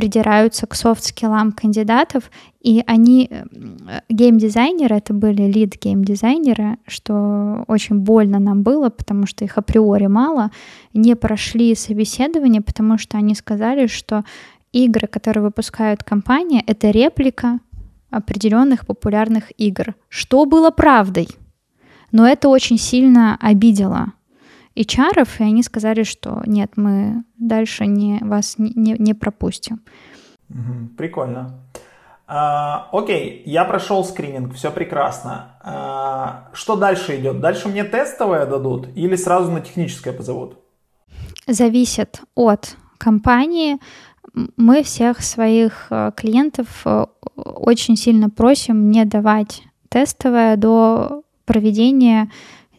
придираются к софт-скиллам кандидатов, и они, э, геймдизайнеры, это были лид-геймдизайнеры, что очень больно нам было, потому что их априори мало, не прошли собеседование, потому что они сказали, что игры, которые выпускают компания, это реплика определенных популярных игр, что было правдой. Но это очень сильно обидело HR, и они сказали, что нет, мы дальше не, вас не, не, не пропустим. Прикольно. А, окей, я прошел скрининг, все прекрасно. А, что дальше идет? Дальше мне тестовое дадут или сразу на техническое позовут? Зависит от компании. Мы всех своих э, клиентов э, очень сильно просим не давать тестовое до проведения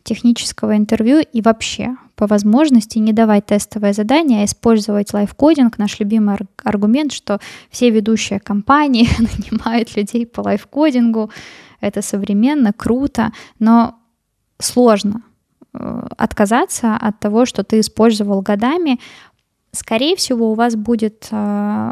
технического интервью и вообще по возможности не давать тестовое задание, а использовать лайфкодинг. Наш любимый аргумент, что все ведущие компании (laughs) нанимают людей по лайфкодингу. Это современно, круто, но сложно э, отказаться от того, что ты использовал годами. Скорее всего, у вас будет э,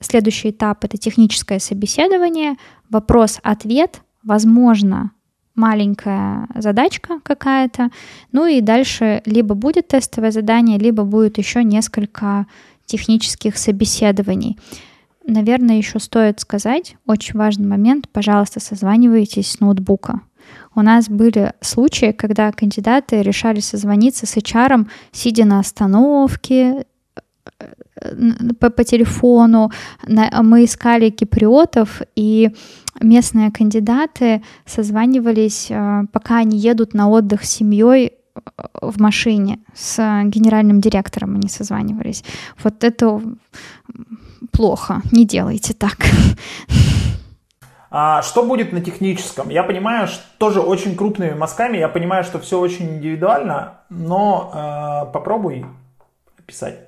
следующий этап — это техническое собеседование, вопрос-ответ, возможно, маленькая задачка какая-то, ну и дальше либо будет тестовое задание, либо будет еще несколько технических собеседований. Наверное, еще стоит сказать, очень важный момент, пожалуйста, созванивайтесь с ноутбука. У нас были случаи, когда кандидаты решали созвониться с HR, сидя на остановке, по, по телефону. Мы искали киприотов, и местные кандидаты созванивались, э, пока они едут на отдых с семьей э, в машине с генеральным директором они созванивались. Вот это плохо, не делайте так. А что будет на техническом? Я понимаю, что тоже очень крупными мазками, я понимаю, что все очень индивидуально, но э, попробуй описать.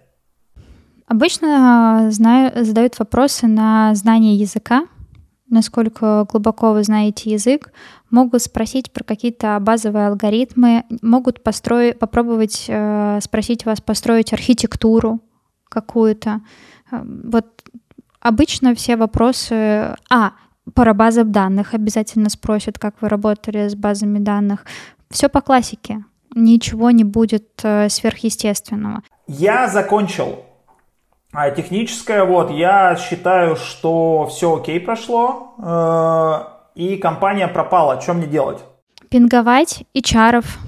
Обычно знаю, задают вопросы на знание языка, насколько глубоко вы знаете язык, могут спросить про какие-то базовые алгоритмы, могут построить, попробовать э, спросить вас построить архитектуру какую-то. Э, вот обычно все вопросы... А, про базы данных обязательно спросят, как вы работали с базами данных. Все по классике. Ничего не будет э, сверхъестественного. Я закончил а техническое, вот, я считаю, что все окей прошло, э, и компания пропала. Что мне делать? Пинговать и чаров.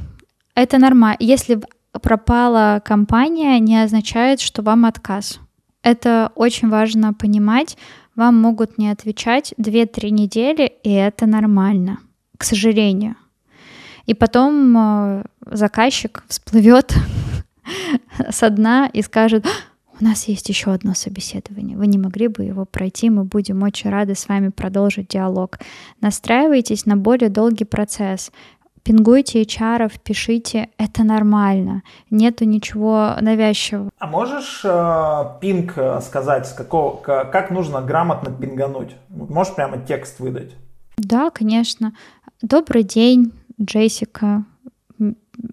Это нормально. Если пропала компания, не означает, что вам отказ. Это очень важно понимать. Вам могут не отвечать 2-3 недели, и это нормально, к сожалению. И потом э, заказчик всплывет (laughs) со дна и скажет, у нас есть еще одно собеседование. Вы не могли бы его пройти? Мы будем очень рады с вами продолжить диалог. Настраивайтесь на более долгий процесс. Пингуйте HR, пишите, это нормально, нету ничего навязчивого. А можешь э, пинг э, сказать, с какого, как нужно грамотно пингануть? Можешь прямо текст выдать? Да, конечно. Добрый день, Джессика.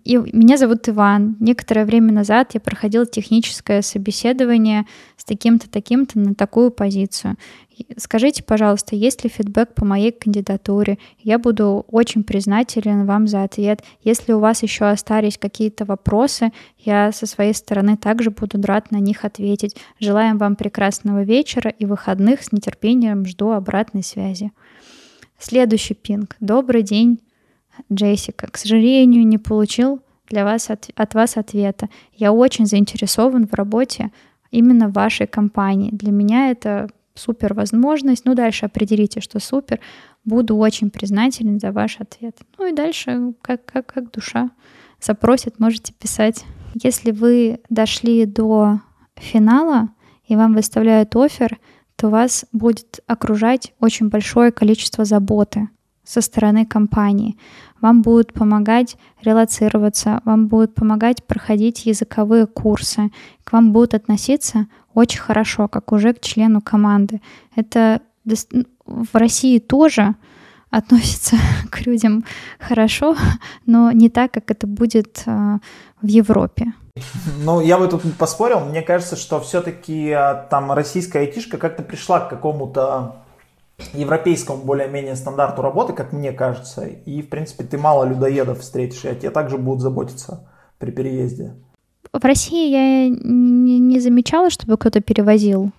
И меня зовут Иван. Некоторое время назад я проходил техническое собеседование с таким-то, таким-то на такую позицию. Скажите, пожалуйста, есть ли фидбэк по моей кандидатуре? Я буду очень признателен вам за ответ. Если у вас еще остались какие-то вопросы, я со своей стороны также буду рад на них ответить. Желаем вам прекрасного вечера и выходных. С нетерпением жду обратной связи. Следующий пинг. Добрый день. Джессика, к сожалению, не получил для вас от, от вас ответа. Я очень заинтересован в работе именно вашей компании. Для меня это супер возможность. Ну, дальше определите, что супер. Буду очень признателен за ваш ответ. Ну и дальше, как, как, как душа запросит, можете писать. Если вы дошли до финала и вам выставляют офер, то вас будет окружать очень большое количество заботы со стороны компании. Вам будут помогать релацироваться, вам будут помогать проходить языковые курсы, к вам будут относиться очень хорошо, как уже к члену команды. Это в России тоже (laughs) относится к людям хорошо, но не так, как это будет а, в Европе. Ну, я бы тут поспорил. Мне кажется, что все-таки а, там российская айтишка как-то пришла к какому-то европейскому более-менее стандарту работы, как мне кажется. И, в принципе, ты мало людоедов встретишь, и о тебе также будут заботиться при переезде. В России я не замечала, чтобы кто-то перевозил,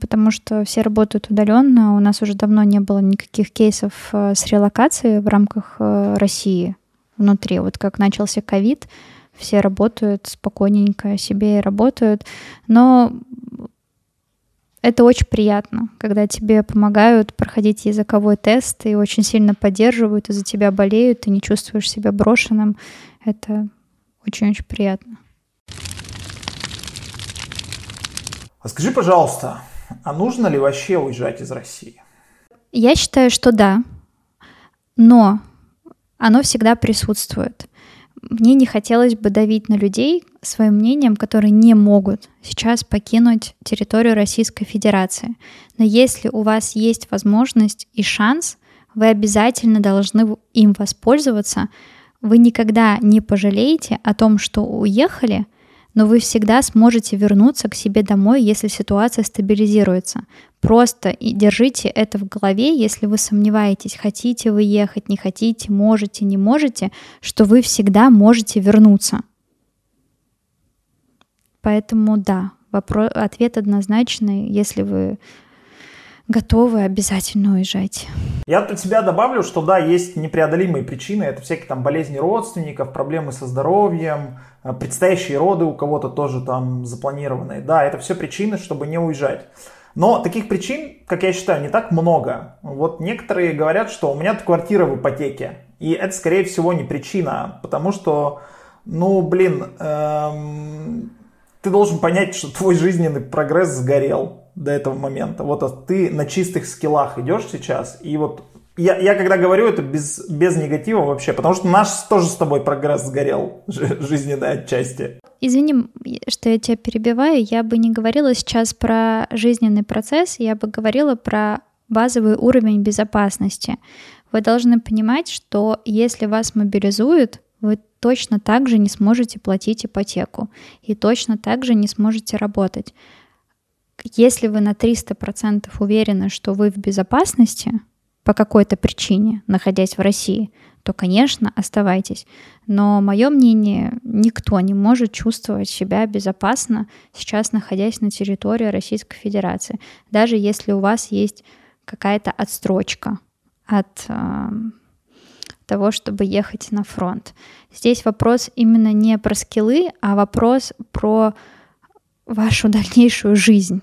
потому что все работают удаленно. У нас уже давно не было никаких кейсов э, с релокацией в рамках э, России внутри. Вот как начался ковид, все работают спокойненько себе и работают. Но это очень приятно, когда тебе помогают проходить языковой тест и очень сильно поддерживают, и за тебя болеют, ты не чувствуешь себя брошенным. Это очень-очень приятно. А скажи, пожалуйста, а нужно ли вообще уезжать из России? Я считаю, что да, но оно всегда присутствует. Мне не хотелось бы давить на людей своим мнением, которые не могут сейчас покинуть территорию Российской Федерации. Но если у вас есть возможность и шанс, вы обязательно должны им воспользоваться. Вы никогда не пожалеете о том, что уехали — но вы всегда сможете вернуться к себе домой, если ситуация стабилизируется. Просто и держите это в голове, если вы сомневаетесь, хотите вы ехать, не хотите, можете, не можете, что вы всегда можете вернуться. Поэтому да, вопрос, ответ однозначный, если вы готовы, обязательно уезжать. Я от себя добавлю, что да, есть непреодолимые причины. Это всякие там болезни родственников, проблемы со здоровьем, предстоящие роды у кого-то тоже там запланированные. Да, это все причины, чтобы не уезжать. Но таких причин, как я считаю, не так много. Вот некоторые говорят, что у меня квартира в ипотеке. И это, скорее всего, не причина, потому что, ну, блин, эм, ты должен понять, что твой жизненный прогресс сгорел до этого момента. Вот а ты на чистых скиллах идешь сейчас, и вот я, я когда говорю это без, без негатива вообще, потому что наш тоже с тобой прогресс сгорел (laughs) жизненной отчасти. Извини, что я тебя перебиваю, я бы не говорила сейчас про жизненный процесс, я бы говорила про базовый уровень безопасности. Вы должны понимать, что если вас мобилизуют, вы точно так же не сможете платить ипотеку и точно так же не сможете работать. Если вы на 300% уверены, что вы в безопасности по какой-то причине, находясь в России, то, конечно, оставайтесь. Но мое мнение, никто не может чувствовать себя безопасно сейчас, находясь на территории Российской Федерации, даже если у вас есть какая-то отстрочка от э, того, чтобы ехать на фронт. Здесь вопрос именно не про скиллы, а вопрос про вашу дальнейшую жизнь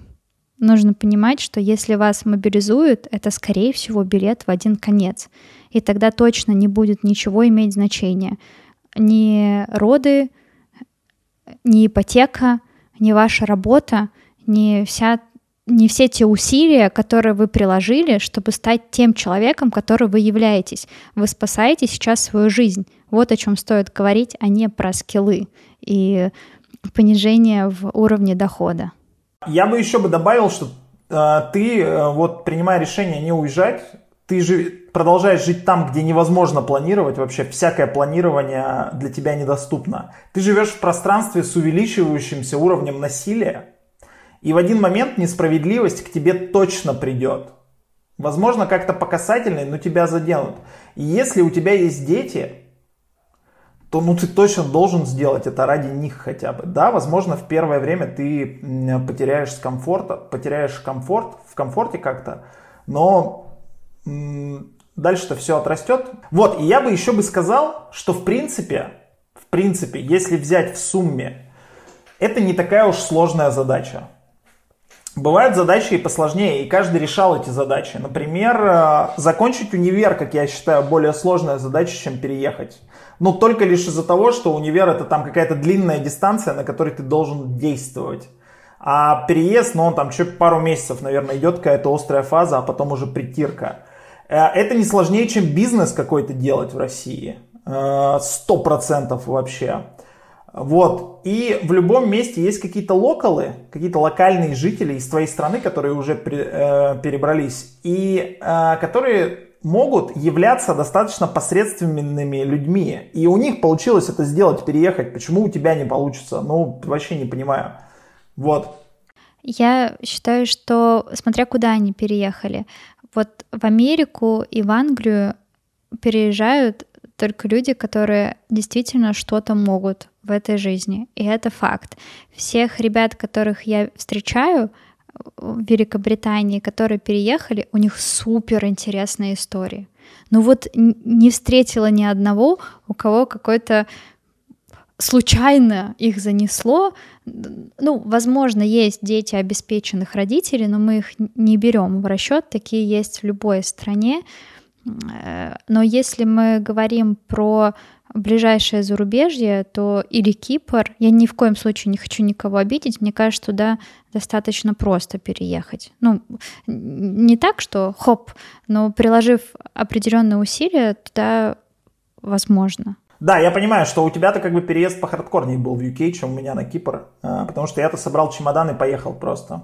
нужно понимать, что если вас мобилизуют, это, скорее всего, билет в один конец. И тогда точно не будет ничего иметь значения. Ни роды, ни ипотека, ни ваша работа, ни, вся, ни все те усилия, которые вы приложили, чтобы стать тем человеком, который вы являетесь. Вы спасаете сейчас свою жизнь. Вот о чем стоит говорить, а не про скиллы и понижение в уровне дохода. Я бы еще бы добавил, что э, ты, э, вот принимая решение не уезжать, ты же продолжаешь жить там, где невозможно планировать, вообще всякое планирование для тебя недоступно. Ты живешь в пространстве с увеличивающимся уровнем насилия, и в один момент несправедливость к тебе точно придет. Возможно, как-то по касательной, но тебя заденут. И если у тебя есть дети, то ну ты точно должен сделать это ради них хотя бы. Да, возможно, в первое время ты потеряешь с комфорта, потеряешь комфорт, в комфорте как-то, но дальше-то все отрастет. Вот, и я бы еще бы сказал, что в принципе, в принципе, если взять в сумме, это не такая уж сложная задача. Бывают задачи и посложнее, и каждый решал эти задачи. Например, э, закончить универ, как я считаю, более сложная задача, чем переехать. Но только лишь из-за того, что универ это там какая-то длинная дистанция, на которой ты должен действовать. А переезд, ну он там чуть пару месяцев, наверное, идет какая-то острая фаза, а потом уже притирка. Э, это не сложнее, чем бизнес какой-то делать в России. Э, сто процентов вообще. Вот. И в любом месте есть какие-то локалы, какие-то локальные жители из твоей страны, которые уже э, перебрались, и э, которые могут являться достаточно посредственными людьми. И у них получилось это сделать, переехать. Почему у тебя не получится? Ну, вообще не понимаю. Вот. Я считаю, что смотря куда они переехали, вот в Америку и в Англию переезжают только люди, которые действительно что-то могут в этой жизни. И это факт. Всех ребят, которых я встречаю в Великобритании, которые переехали, у них супер интересные истории. Но вот не встретила ни одного, у кого какой-то случайно их занесло. Ну, возможно, есть дети обеспеченных родителей, но мы их не берем в расчет. Такие есть в любой стране. Э, но если мы говорим про ближайшее зарубежье, то или Кипр, я ни в коем случае не хочу никого обидеть, мне кажется, туда достаточно просто переехать. Ну, не так, что хоп, но приложив определенные усилия, туда возможно. Да, я понимаю, что у тебя-то как бы переезд по хардкорнее был в UK, чем у меня на Кипр, э, потому что я-то собрал чемодан и поехал просто.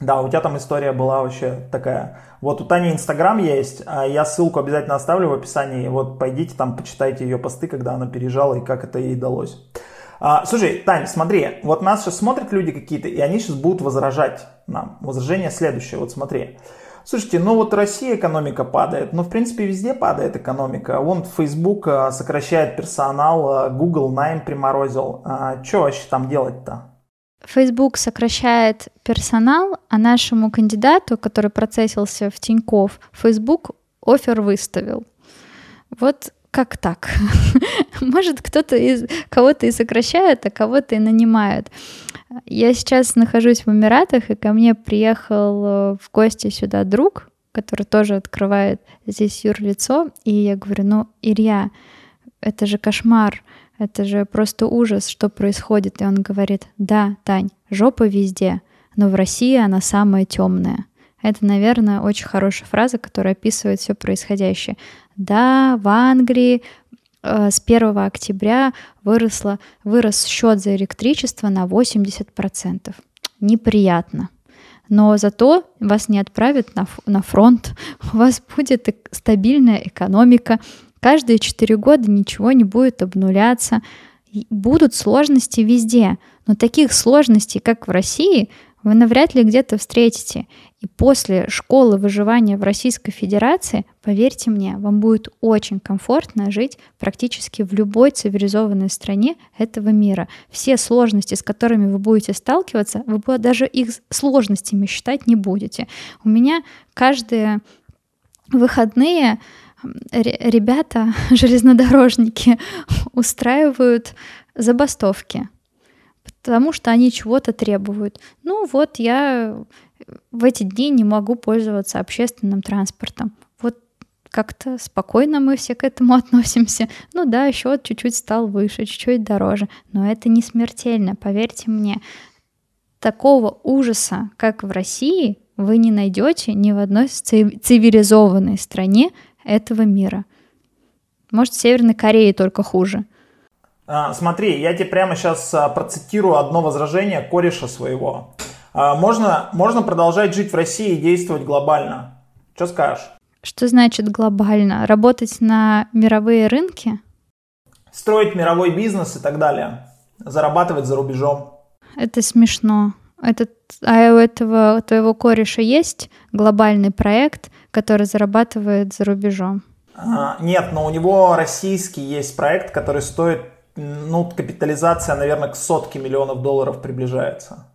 Да, у тебя там история была вообще такая. Вот у Тани Инстаграм есть, а я ссылку обязательно оставлю в описании. Вот пойдите там, почитайте ее посты, когда она переезжала и как это ей удалось. А, слушай, Тань, смотри, вот нас сейчас смотрят люди какие-то, и они сейчас будут возражать нам. Возражение следующее, вот смотри. Слушайте, ну вот Россия экономика падает, но в принципе везде падает экономика. Вон Facebook а, сокращает персонал, а, Google найм приморозил. А, что вообще там делать-то? Facebook сокращает персонал, а нашему кандидату, который процессился в Тиньков, Facebook офер выставил. Вот как так? (laughs) Может, кто-то из кого-то и сокращает, а кого-то и нанимает. Я сейчас нахожусь в Эмиратах, и ко мне приехал э, в гости сюда друг, который тоже открывает здесь юрлицо, и я говорю, ну, Илья, это же кошмар, это же просто ужас, что происходит. И он говорит, да, Тань, жопа везде, но в России она самая темная. Это, наверное, очень хорошая фраза, которая описывает все происходящее. Да, в Англии э, с 1 октября выросло, вырос счет за электричество на 80%. Неприятно. Но зато вас не отправят на, на фронт, (laughs) у вас будет стабильная экономика, Каждые четыре года ничего не будет обнуляться. Будут сложности везде, но таких сложностей, как в России, вы навряд ли где-то встретите. И после школы выживания в Российской Федерации, поверьте мне, вам будет очень комфортно жить практически в любой цивилизованной стране этого мира. Все сложности, с которыми вы будете сталкиваться, вы даже их сложностями считать не будете. У меня каждые выходные ребята, (laughs) железнодорожники, (laughs) устраивают забастовки, потому что они чего-то требуют. Ну вот я в эти дни не могу пользоваться общественным транспортом. Вот как-то спокойно мы все к этому (laughs) относимся. Ну да, счет чуть-чуть стал выше, чуть-чуть дороже, но это не смертельно, поверьте мне. Такого ужаса, как в России, вы не найдете ни в одной цивилизованной стране этого мира. Может, в Северной Корее только хуже. А, смотри, я тебе прямо сейчас а, процитирую одно возражение кореша своего. А, можно, можно продолжать жить в России и действовать глобально. Что скажешь? Что значит глобально? Работать на мировые рынки? Строить мировой бизнес и так далее. Зарабатывать за рубежом. Это смешно. Это, а у этого твоего кореша есть глобальный проект, который зарабатывает за рубежом? А, нет, но у него российский есть проект, который стоит, ну, капитализация, наверное, к сотке миллионов долларов приближается.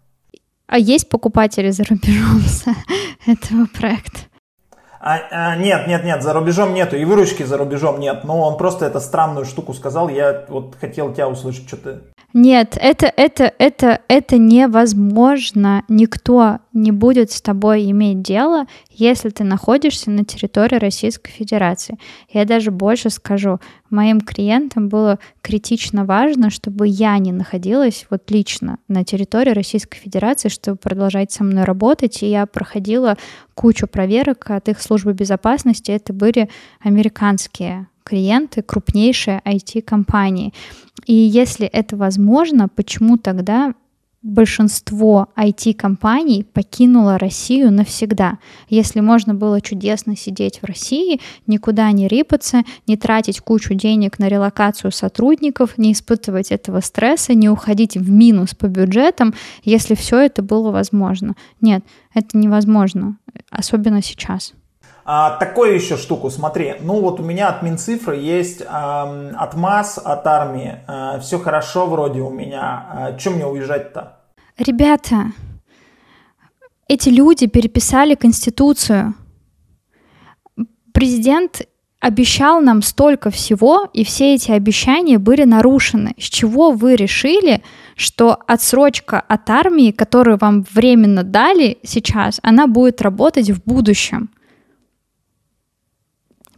А есть покупатели за рубежом (laughs) этого проекта? А, а, нет, нет, нет, за рубежом нету, и выручки за рубежом нет. Но он просто эту странную штуку сказал. Я вот хотел тебя услышать, что ты нет, это, это, это, это невозможно. Никто не будет с тобой иметь дело, если ты находишься на территории Российской Федерации. Я даже больше скажу, моим клиентам было критично важно, чтобы я не находилась вот лично на территории Российской Федерации, чтобы продолжать со мной работать. И я проходила кучу проверок от их службы безопасности. Это были американские клиенты, крупнейшие IT-компании. И если это возможно, почему тогда большинство IT-компаний покинуло Россию навсегда. Если можно было чудесно сидеть в России, никуда не рипаться, не тратить кучу денег на релокацию сотрудников, не испытывать этого стресса, не уходить в минус по бюджетам, если все это было возможно. Нет, это невозможно, особенно сейчас. А, такую еще штуку, смотри, ну вот у меня от Минцифры есть э, отмаз от армии, э, все хорошо вроде у меня, э, чем мне уезжать-то? Ребята, эти люди переписали Конституцию. Президент обещал нам столько всего, и все эти обещания были нарушены. С чего вы решили, что отсрочка от армии, которую вам временно дали сейчас, она будет работать в будущем?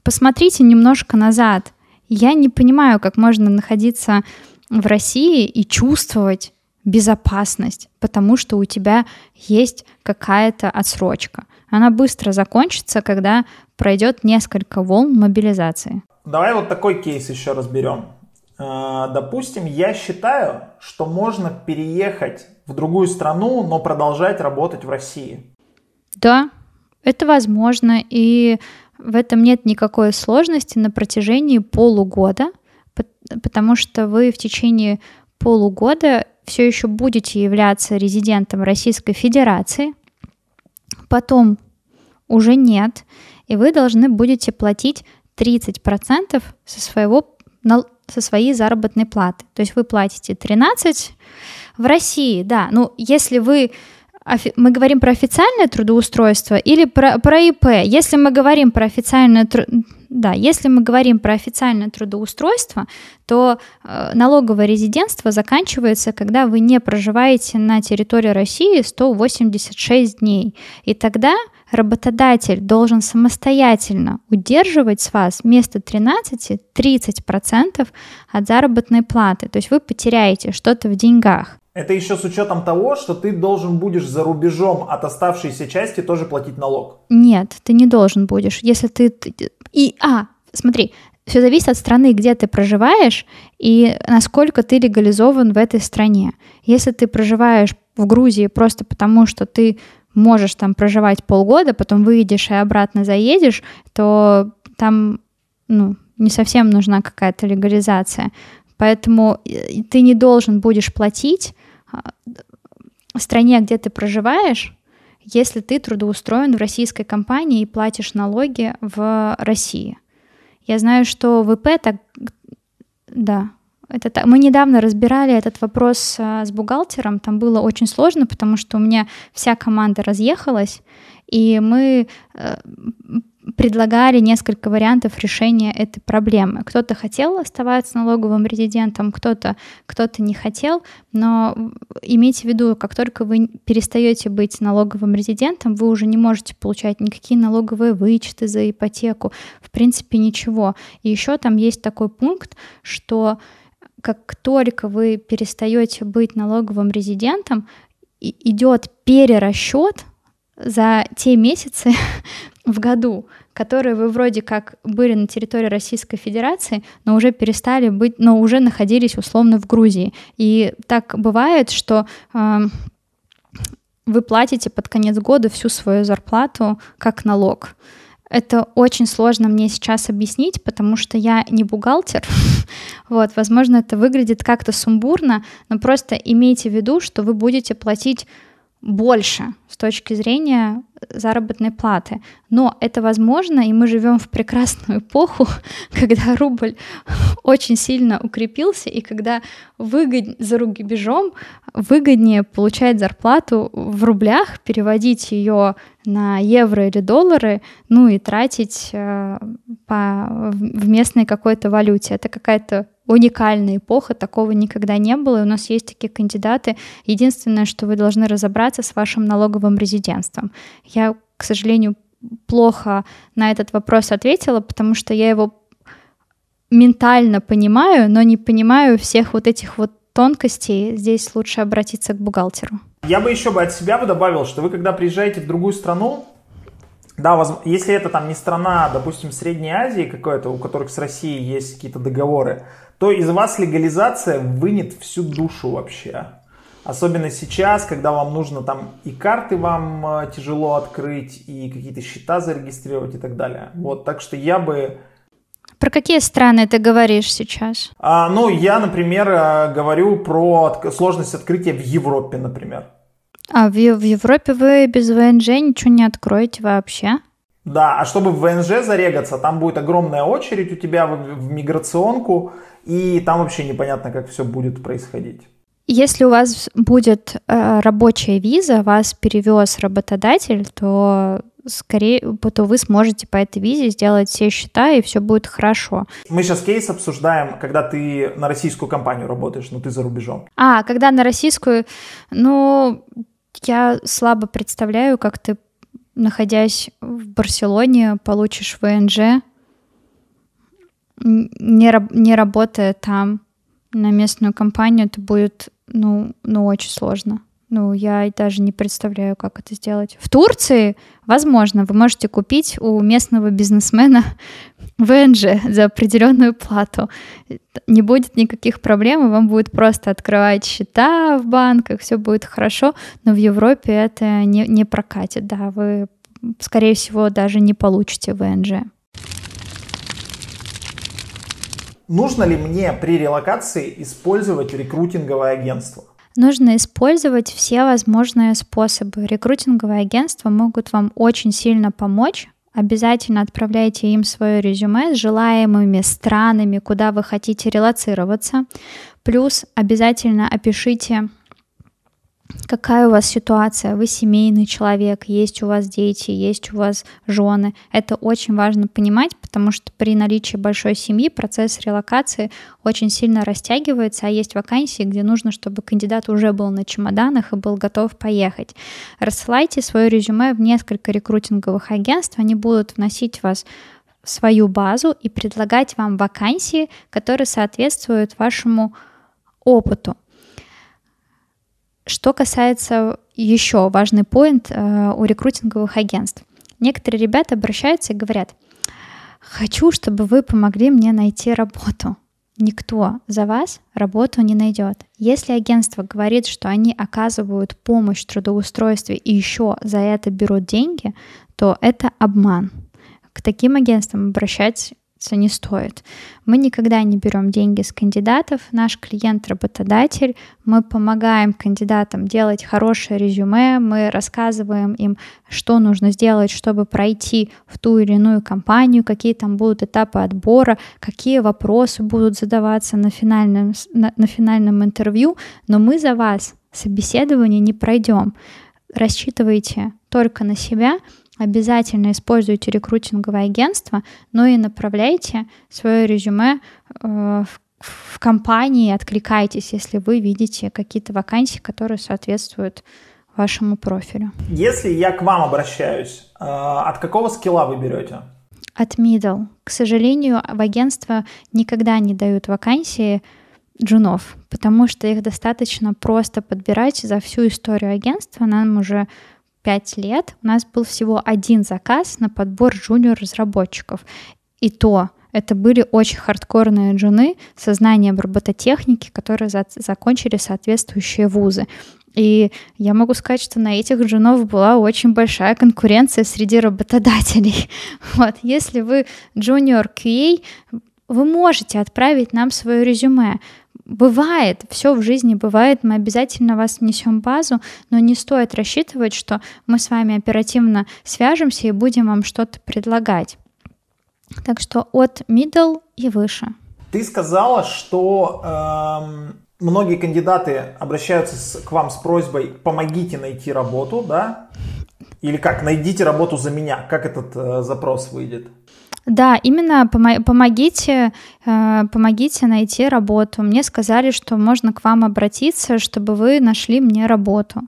Посмотрите немножко назад. Я не понимаю, как можно находиться в России и чувствовать безопасность, потому что у тебя есть какая-то отсрочка. Она быстро закончится, когда пройдет несколько волн мобилизации. Давай вот такой кейс еще разберем. Э, допустим, я считаю, что можно переехать в другую страну, но продолжать работать в России. Да, это возможно. И в этом нет никакой сложности на протяжении полугода, потому что вы в течение полугода все еще будете являться резидентом Российской Федерации, потом уже нет, и вы должны будете платить 30% со, своего, со своей заработной платы. То есть вы платите 13 в России, да, ну если вы мы говорим про официальное трудоустройство или про, про ИП? Если мы говорим про официальное да, если мы говорим про официальное трудоустройство, то э, налоговое резидентство заканчивается, когда вы не проживаете на территории России 186 дней. И тогда работодатель должен самостоятельно удерживать с вас вместо 13 30% от заработной платы. То есть вы потеряете что-то в деньгах. Это еще с учетом того, что ты должен будешь за рубежом от оставшейся части тоже платить налог. Нет, ты не должен будешь. Если ты... И, а, смотри, все зависит от страны, где ты проживаешь и насколько ты легализован в этой стране. Если ты проживаешь в Грузии просто потому, что ты можешь там проживать полгода, потом выйдешь и обратно заедешь, то там ну, не совсем нужна какая-то легализация. Поэтому э, ты не должен будешь платить а, стране, где ты проживаешь, если ты трудоустроен в российской компании и платишь налоги в России. Я знаю, что ВП так... Да, это так. Мы недавно разбирали этот вопрос а, с бухгалтером. Там было очень сложно, потому что у меня вся команда разъехалась, и мы э, предлагали несколько вариантов решения этой проблемы. Кто-то хотел оставаться налоговым резидентом, кто-то кто не хотел, но имейте в виду, как только вы перестаете быть налоговым резидентом, вы уже не можете получать никакие налоговые вычеты за ипотеку, в принципе ничего. И еще там есть такой пункт, что как только вы перестаете быть налоговым резидентом, идет перерасчет за те месяцы (laughs) в году, которые вы вроде как были на территории Российской Федерации, но уже перестали быть, но уже находились условно в Грузии. И так бывает, что э, вы платите под конец года всю свою зарплату как налог. Это очень сложно мне сейчас объяснить, потому что я не бухгалтер. (laughs) вот, возможно, это выглядит как-то сумбурно, но просто имейте в виду, что вы будете платить больше с точки зрения заработной платы. Но это возможно, и мы живем в прекрасную эпоху, (laughs) когда рубль (laughs) очень сильно укрепился, и когда выгод... за рубежом выгоднее получать зарплату в рублях, переводить ее на евро или доллары, ну и тратить э, по, в местной какой-то валюте. Это какая-то уникальная эпоха, такого никогда не было, и у нас есть такие кандидаты. Единственное, что вы должны разобраться с вашим налоговым резидентством. Я, к сожалению, плохо на этот вопрос ответила, потому что я его ментально понимаю, но не понимаю всех вот этих вот тонкостей. Здесь лучше обратиться к бухгалтеру. Я бы еще бы от себя бы добавил, что вы когда приезжаете в другую страну, да, воз... если это там не страна, допустим, Средней Азии какой-то, у которых с Россией есть какие-то договоры, то из вас легализация вынет всю душу вообще. Особенно сейчас, когда вам нужно там и карты вам э, тяжело открыть, и какие-то счета зарегистрировать и так далее. Вот, так что я бы... Про какие страны ты говоришь сейчас? А, ну, я, например, э, говорю про сложность открытия в Европе, например. А в, в Европе вы без ВНЖ ничего не откроете вообще? Да, а чтобы в ВНЖ зарегаться, там будет огромная очередь у тебя в, в миграционку, и там вообще непонятно, как все будет происходить. Если у вас будет э, рабочая виза, вас перевез работодатель, то скорее, то вы сможете по этой визе сделать все счета, и все будет хорошо. Мы сейчас кейс обсуждаем, когда ты на российскую компанию работаешь, но ты за рубежом. А, когда на российскую, ну, я слабо представляю, как ты, находясь в Барселоне, получишь ВНЖ, не, не работая там на местную компанию, это будет, ну, ну, очень сложно. Ну, я даже не представляю, как это сделать. В Турции, возможно, вы можете купить у местного бизнесмена (laughs) ВНЖ за определенную плату. Не будет никаких проблем, вам будет просто открывать счета в банках, все будет хорошо, но в Европе это не, не прокатит, да, вы, скорее всего, даже не получите ВНЖ. Нужно ли мне при релокации использовать рекрутинговое агентство? Нужно использовать все возможные способы. Рекрутинговые агентства могут вам очень сильно помочь. Обязательно отправляйте им свое резюме с желаемыми странами, куда вы хотите релацироваться. Плюс обязательно опишите какая у вас ситуация, вы семейный человек, есть у вас дети, есть у вас жены. Это очень важно понимать, потому что при наличии большой семьи процесс релокации очень сильно растягивается, а есть вакансии, где нужно, чтобы кандидат уже был на чемоданах и был готов поехать. Рассылайте свое резюме в несколько рекрутинговых агентств, они будут вносить вас в свою базу и предлагать вам вакансии, которые соответствуют вашему опыту. Что касается еще важный поинт э, у рекрутинговых агентств. Некоторые ребята обращаются и говорят, хочу, чтобы вы помогли мне найти работу. Никто за вас работу не найдет. Если агентство говорит, что они оказывают помощь в трудоустройстве и еще за это берут деньги, то это обман. К таким агентствам обращать не стоит. Мы никогда не берем деньги с кандидатов. Наш клиент работодатель. Мы помогаем кандидатам делать хорошее резюме. Мы рассказываем им, что нужно сделать, чтобы пройти в ту или иную компанию, какие там будут этапы отбора, какие вопросы будут задаваться на финальном, на, на финальном интервью. Но мы за вас собеседование не пройдем. Рассчитывайте только на себя, обязательно используйте рекрутинговое агентство, но и направляйте свое резюме э, в в компании откликайтесь, если вы видите какие-то вакансии, которые соответствуют вашему профилю. Если я к вам обращаюсь, э, от какого скилла вы берете? От middle. К сожалению, в агентство никогда не дают вакансии джунов, потому что их достаточно просто подбирать за всю историю агентства. Нам уже 5 лет у нас был всего один заказ на подбор джуниор-разработчиков. И то это были очень хардкорные джуны со знанием робототехники, которые за закончили соответствующие вузы. И я могу сказать, что на этих джунов была очень большая конкуренция среди работодателей. (laughs) Вот, если вы junior QA, вы можете отправить нам свое резюме. Бывает, все в жизни бывает, мы обязательно вас внесем в базу, но не стоит рассчитывать, что мы с вами оперативно свяжемся и будем вам что-то предлагать. Так что от middle и выше. Ты сказала, что эм, многие кандидаты обращаются с, к вам с просьбой «помогите найти работу», да? Или как «найдите работу за меня». Как этот э, запрос выйдет? Да, именно помогите, э, помогите найти работу. Мне сказали, что можно к вам обратиться, чтобы вы нашли мне работу.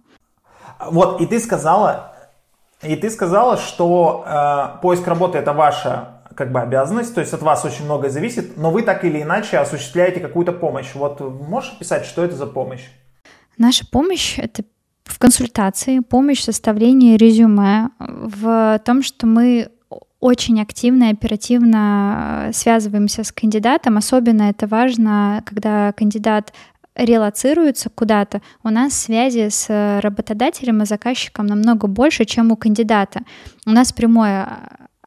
Вот, и ты сказала, и ты сказала, что э, поиск работы это ваша как бы обязанность, то есть от вас очень многое зависит, но вы так или иначе осуществляете какую-то помощь. Вот можешь описать, что это за помощь? Наша помощь — это в консультации, помощь в составлении резюме, в том, что мы очень активно и оперативно э, связываемся с кандидатом. Особенно это важно, когда кандидат релацируется куда-то, у нас связи с работодателем и заказчиком намного больше, чем у кандидата. У нас прямое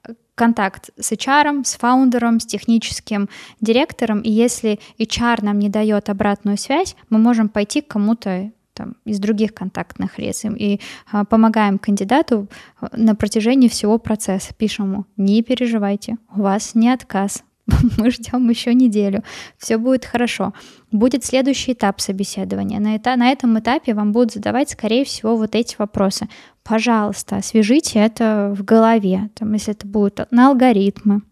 э, контакт с HR, с фаундером, с техническим директором, и если HR нам не дает обратную связь, мы можем пойти к кому-то там, из других контактных лиц и а, помогаем кандидату а, на протяжении всего процесса. Пишем ему, не переживайте, у вас не отказ, (laughs) мы ждем еще неделю, все будет хорошо. Будет следующий этап собеседования. На, это, на этом этапе вам будут задавать, скорее всего, вот эти вопросы. Пожалуйста, освежите это в голове, там, если это будет на алгоритмы,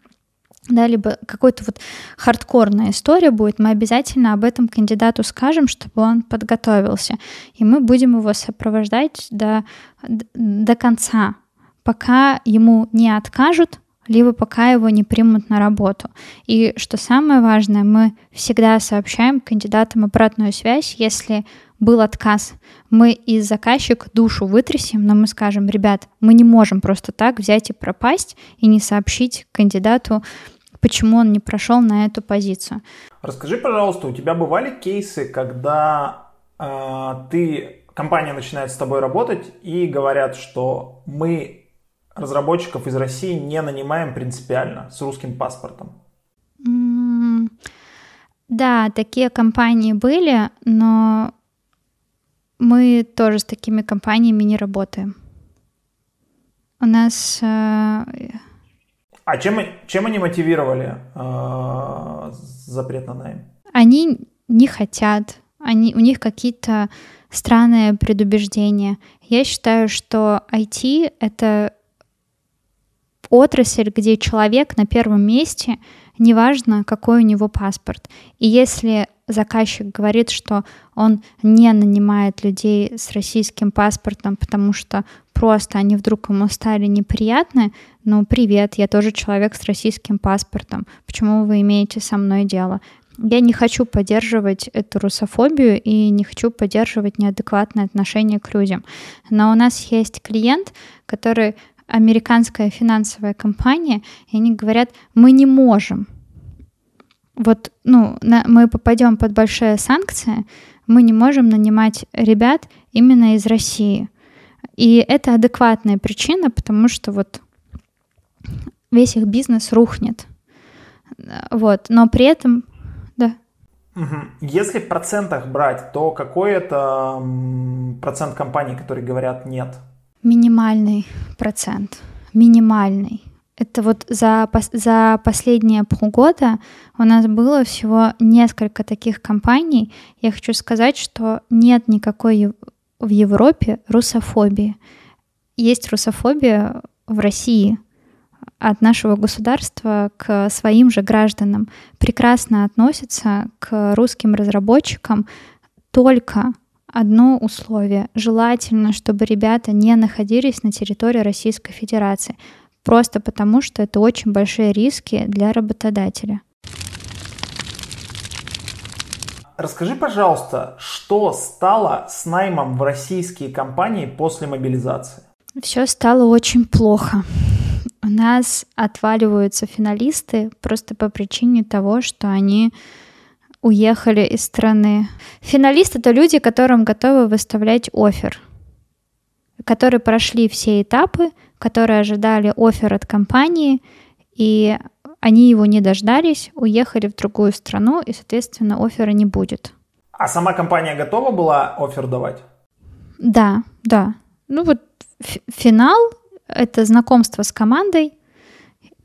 да, либо какой-то вот хардкорная история будет, мы обязательно об этом кандидату скажем, чтобы он подготовился. И мы будем его сопровождать до, до конца, пока ему не откажут, либо пока его не примут на работу. И что самое важное, мы всегда сообщаем кандидатам обратную связь, если был отказ. Мы из заказчика душу вытрясем, но мы скажем, ребят, мы не можем просто так взять и пропасть и не сообщить кандидату, почему он не прошел на эту позицию. Расскажи, пожалуйста, у тебя бывали кейсы, когда э, ты компания начинает с тобой работать и говорят, что мы разработчиков из России не нанимаем принципиально с русским паспортом? Да, такие компании были, но мы тоже с такими компаниями не работаем. У нас... Э... А чем, чем они мотивировали э, запрет на найм? Они не хотят. Они, у них какие-то странные предубеждения. Я считаю, что IT — это отрасль, где человек на первом месте, неважно, какой у него паспорт. И если заказчик говорит, что он не нанимает людей с российским паспортом, потому что просто они вдруг ему стали неприятны, ну, привет, я тоже человек с российским паспортом, почему вы имеете со мной дело? Я не хочу поддерживать эту русофобию и не хочу поддерживать неадекватное отношение к людям. Но у нас есть клиент, который американская финансовая компания, и они говорят, мы не можем. Вот, ну, на, мы попадем под большие санкции, мы не можем нанимать ребят именно из России. И это адекватная причина, потому что вот весь их бизнес рухнет. Вот, но при этом, да. Если в процентах брать, то какой это процент компаний, которые говорят нет? Минимальный процент. Минимальный. Это вот за, за последние полгода у нас было всего несколько таких компаний. Я хочу сказать, что нет никакой в Европе русофобии. Есть русофобия в России от нашего государства к своим же гражданам. Прекрасно относятся к русским разработчикам только одно условие. Желательно, чтобы ребята не находились на территории Российской Федерации, просто потому что это очень большие риски для работодателя. Расскажи, пожалуйста, что стало с наймом в российские компании после мобилизации? Все стало очень плохо. У нас отваливаются финалисты просто по причине того, что они уехали из страны. Финалисты — это люди, которым готовы выставлять офер, которые прошли все этапы, которые ожидали офер от компании, и они его не дождались, уехали в другую страну, и, соответственно, оффера не будет. А сама компания готова была офер давать? Да, да. Ну вот финал — это знакомство с командой,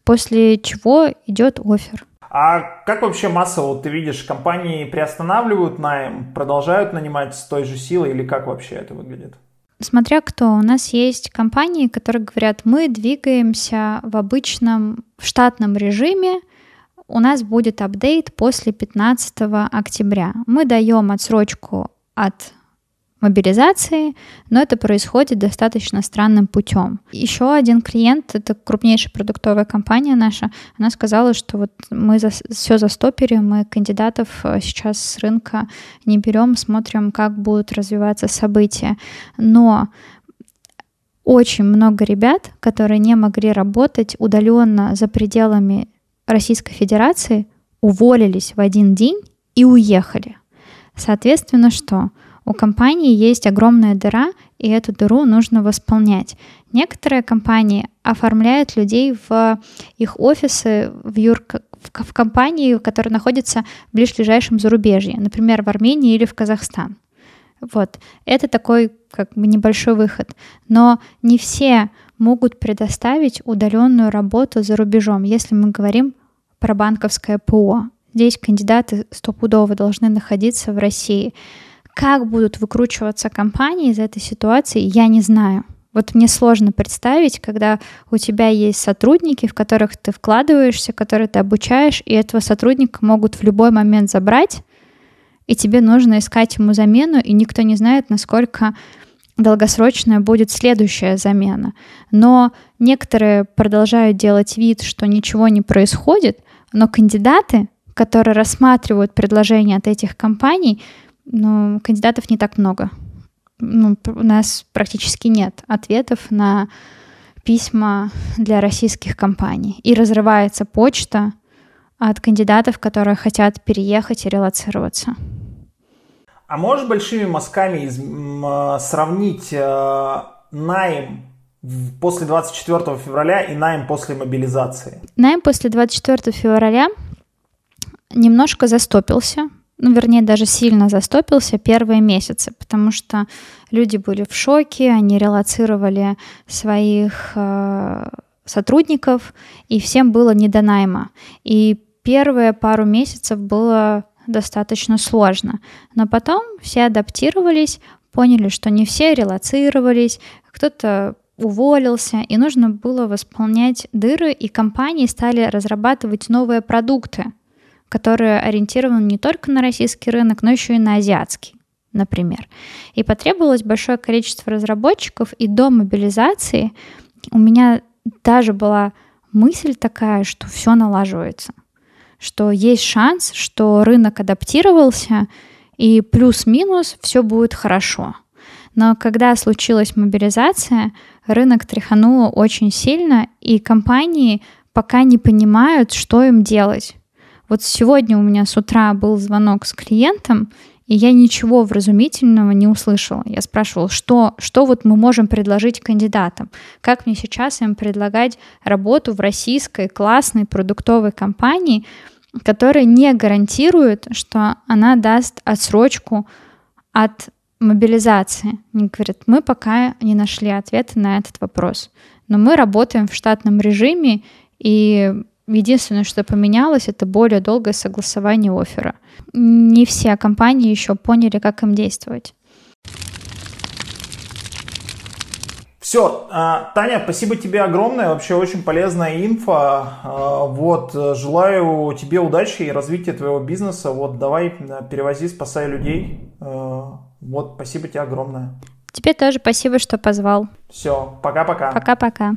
после чего идет офер. А как вообще массово ты видишь, компании приостанавливают найм, продолжают нанимать с той же силой или как вообще это выглядит? Смотря кто. У нас есть компании, которые говорят, мы двигаемся в обычном в штатном режиме, у нас будет апдейт после 15 октября. Мы даем отсрочку от мобилизации, но это происходит достаточно странным путем. Еще один клиент, это крупнейшая продуктовая компания наша, она сказала, что вот мы за, все застопили, мы кандидатов э, сейчас с рынка не берем, смотрим, как будут развиваться события. Но очень много ребят, которые не могли работать удаленно за пределами Российской Федерации, уволились в один день и уехали. Соответственно, что? У компании есть огромная дыра, и эту дыру нужно восполнять. Некоторые компании оформляют людей в их офисы в, юр... в компании, которые находятся в ближайшем зарубежье, например, в Армении или в Казахстан. Вот. Это такой как бы небольшой выход. Но не все могут предоставить удаленную работу за рубежом, если мы говорим про банковское ПО. Здесь кандидаты стопудово должны находиться в России. Как будут выкручиваться компании из этой ситуации, я не знаю. Вот мне сложно представить, когда у тебя есть сотрудники, в которых ты вкладываешься, которые ты обучаешь, и этого сотрудника могут в любой момент забрать, и тебе нужно искать ему замену, и никто не знает, насколько долгосрочная будет следующая замена. Но некоторые продолжают делать вид, что ничего не происходит, но кандидаты, которые рассматривают предложения от этих компаний, но кандидатов не так много. Ну, у нас практически нет ответов на письма для российских компаний. И разрывается почта от кандидатов, которые хотят переехать и релацироваться. А можешь большими мазками из, э, сравнить э, найм после 24 февраля и найм после мобилизации? Найм после 24 февраля немножко застопился, ну, вернее, даже сильно застопился первые месяцы, потому что люди были в шоке, они релацировали своих э, сотрудников, и всем было не до найма. И первые пару месяцев было достаточно сложно. Но потом все адаптировались, поняли, что не все релацировались, кто-то уволился, и нужно было восполнять дыры, и компании стали разрабатывать новые продукты — которые ориентированы не только на российский рынок, но еще и на азиатский например. И потребовалось большое количество разработчиков, и до мобилизации у меня даже была мысль такая, что все налаживается, что есть шанс, что рынок адаптировался, и плюс-минус все будет хорошо. Но когда случилась мобилизация, рынок тряхануло очень сильно, и компании пока не понимают, что им делать. Вот сегодня у меня с утра был звонок с клиентом, и я ничего вразумительного не услышала. Я спрашивала, что, что вот мы можем предложить кандидатам? Как мне сейчас им предлагать работу в российской классной продуктовой компании, которая не гарантирует, что она даст отсрочку от мобилизации. Они говорят, мы пока не нашли ответа на этот вопрос. Но мы работаем в штатном режиме, и Единственное, что поменялось, это более долгое согласование оффера. Не все компании еще поняли, как им действовать. Все, а, Таня, спасибо тебе огромное, вообще очень полезная инфо. А, вот, желаю тебе удачи и развития твоего бизнеса. Вот, давай, перевози, спасай людей. А, вот, спасибо тебе огромное. Тебе тоже спасибо, что позвал. Все, пока-пока. Пока-пока.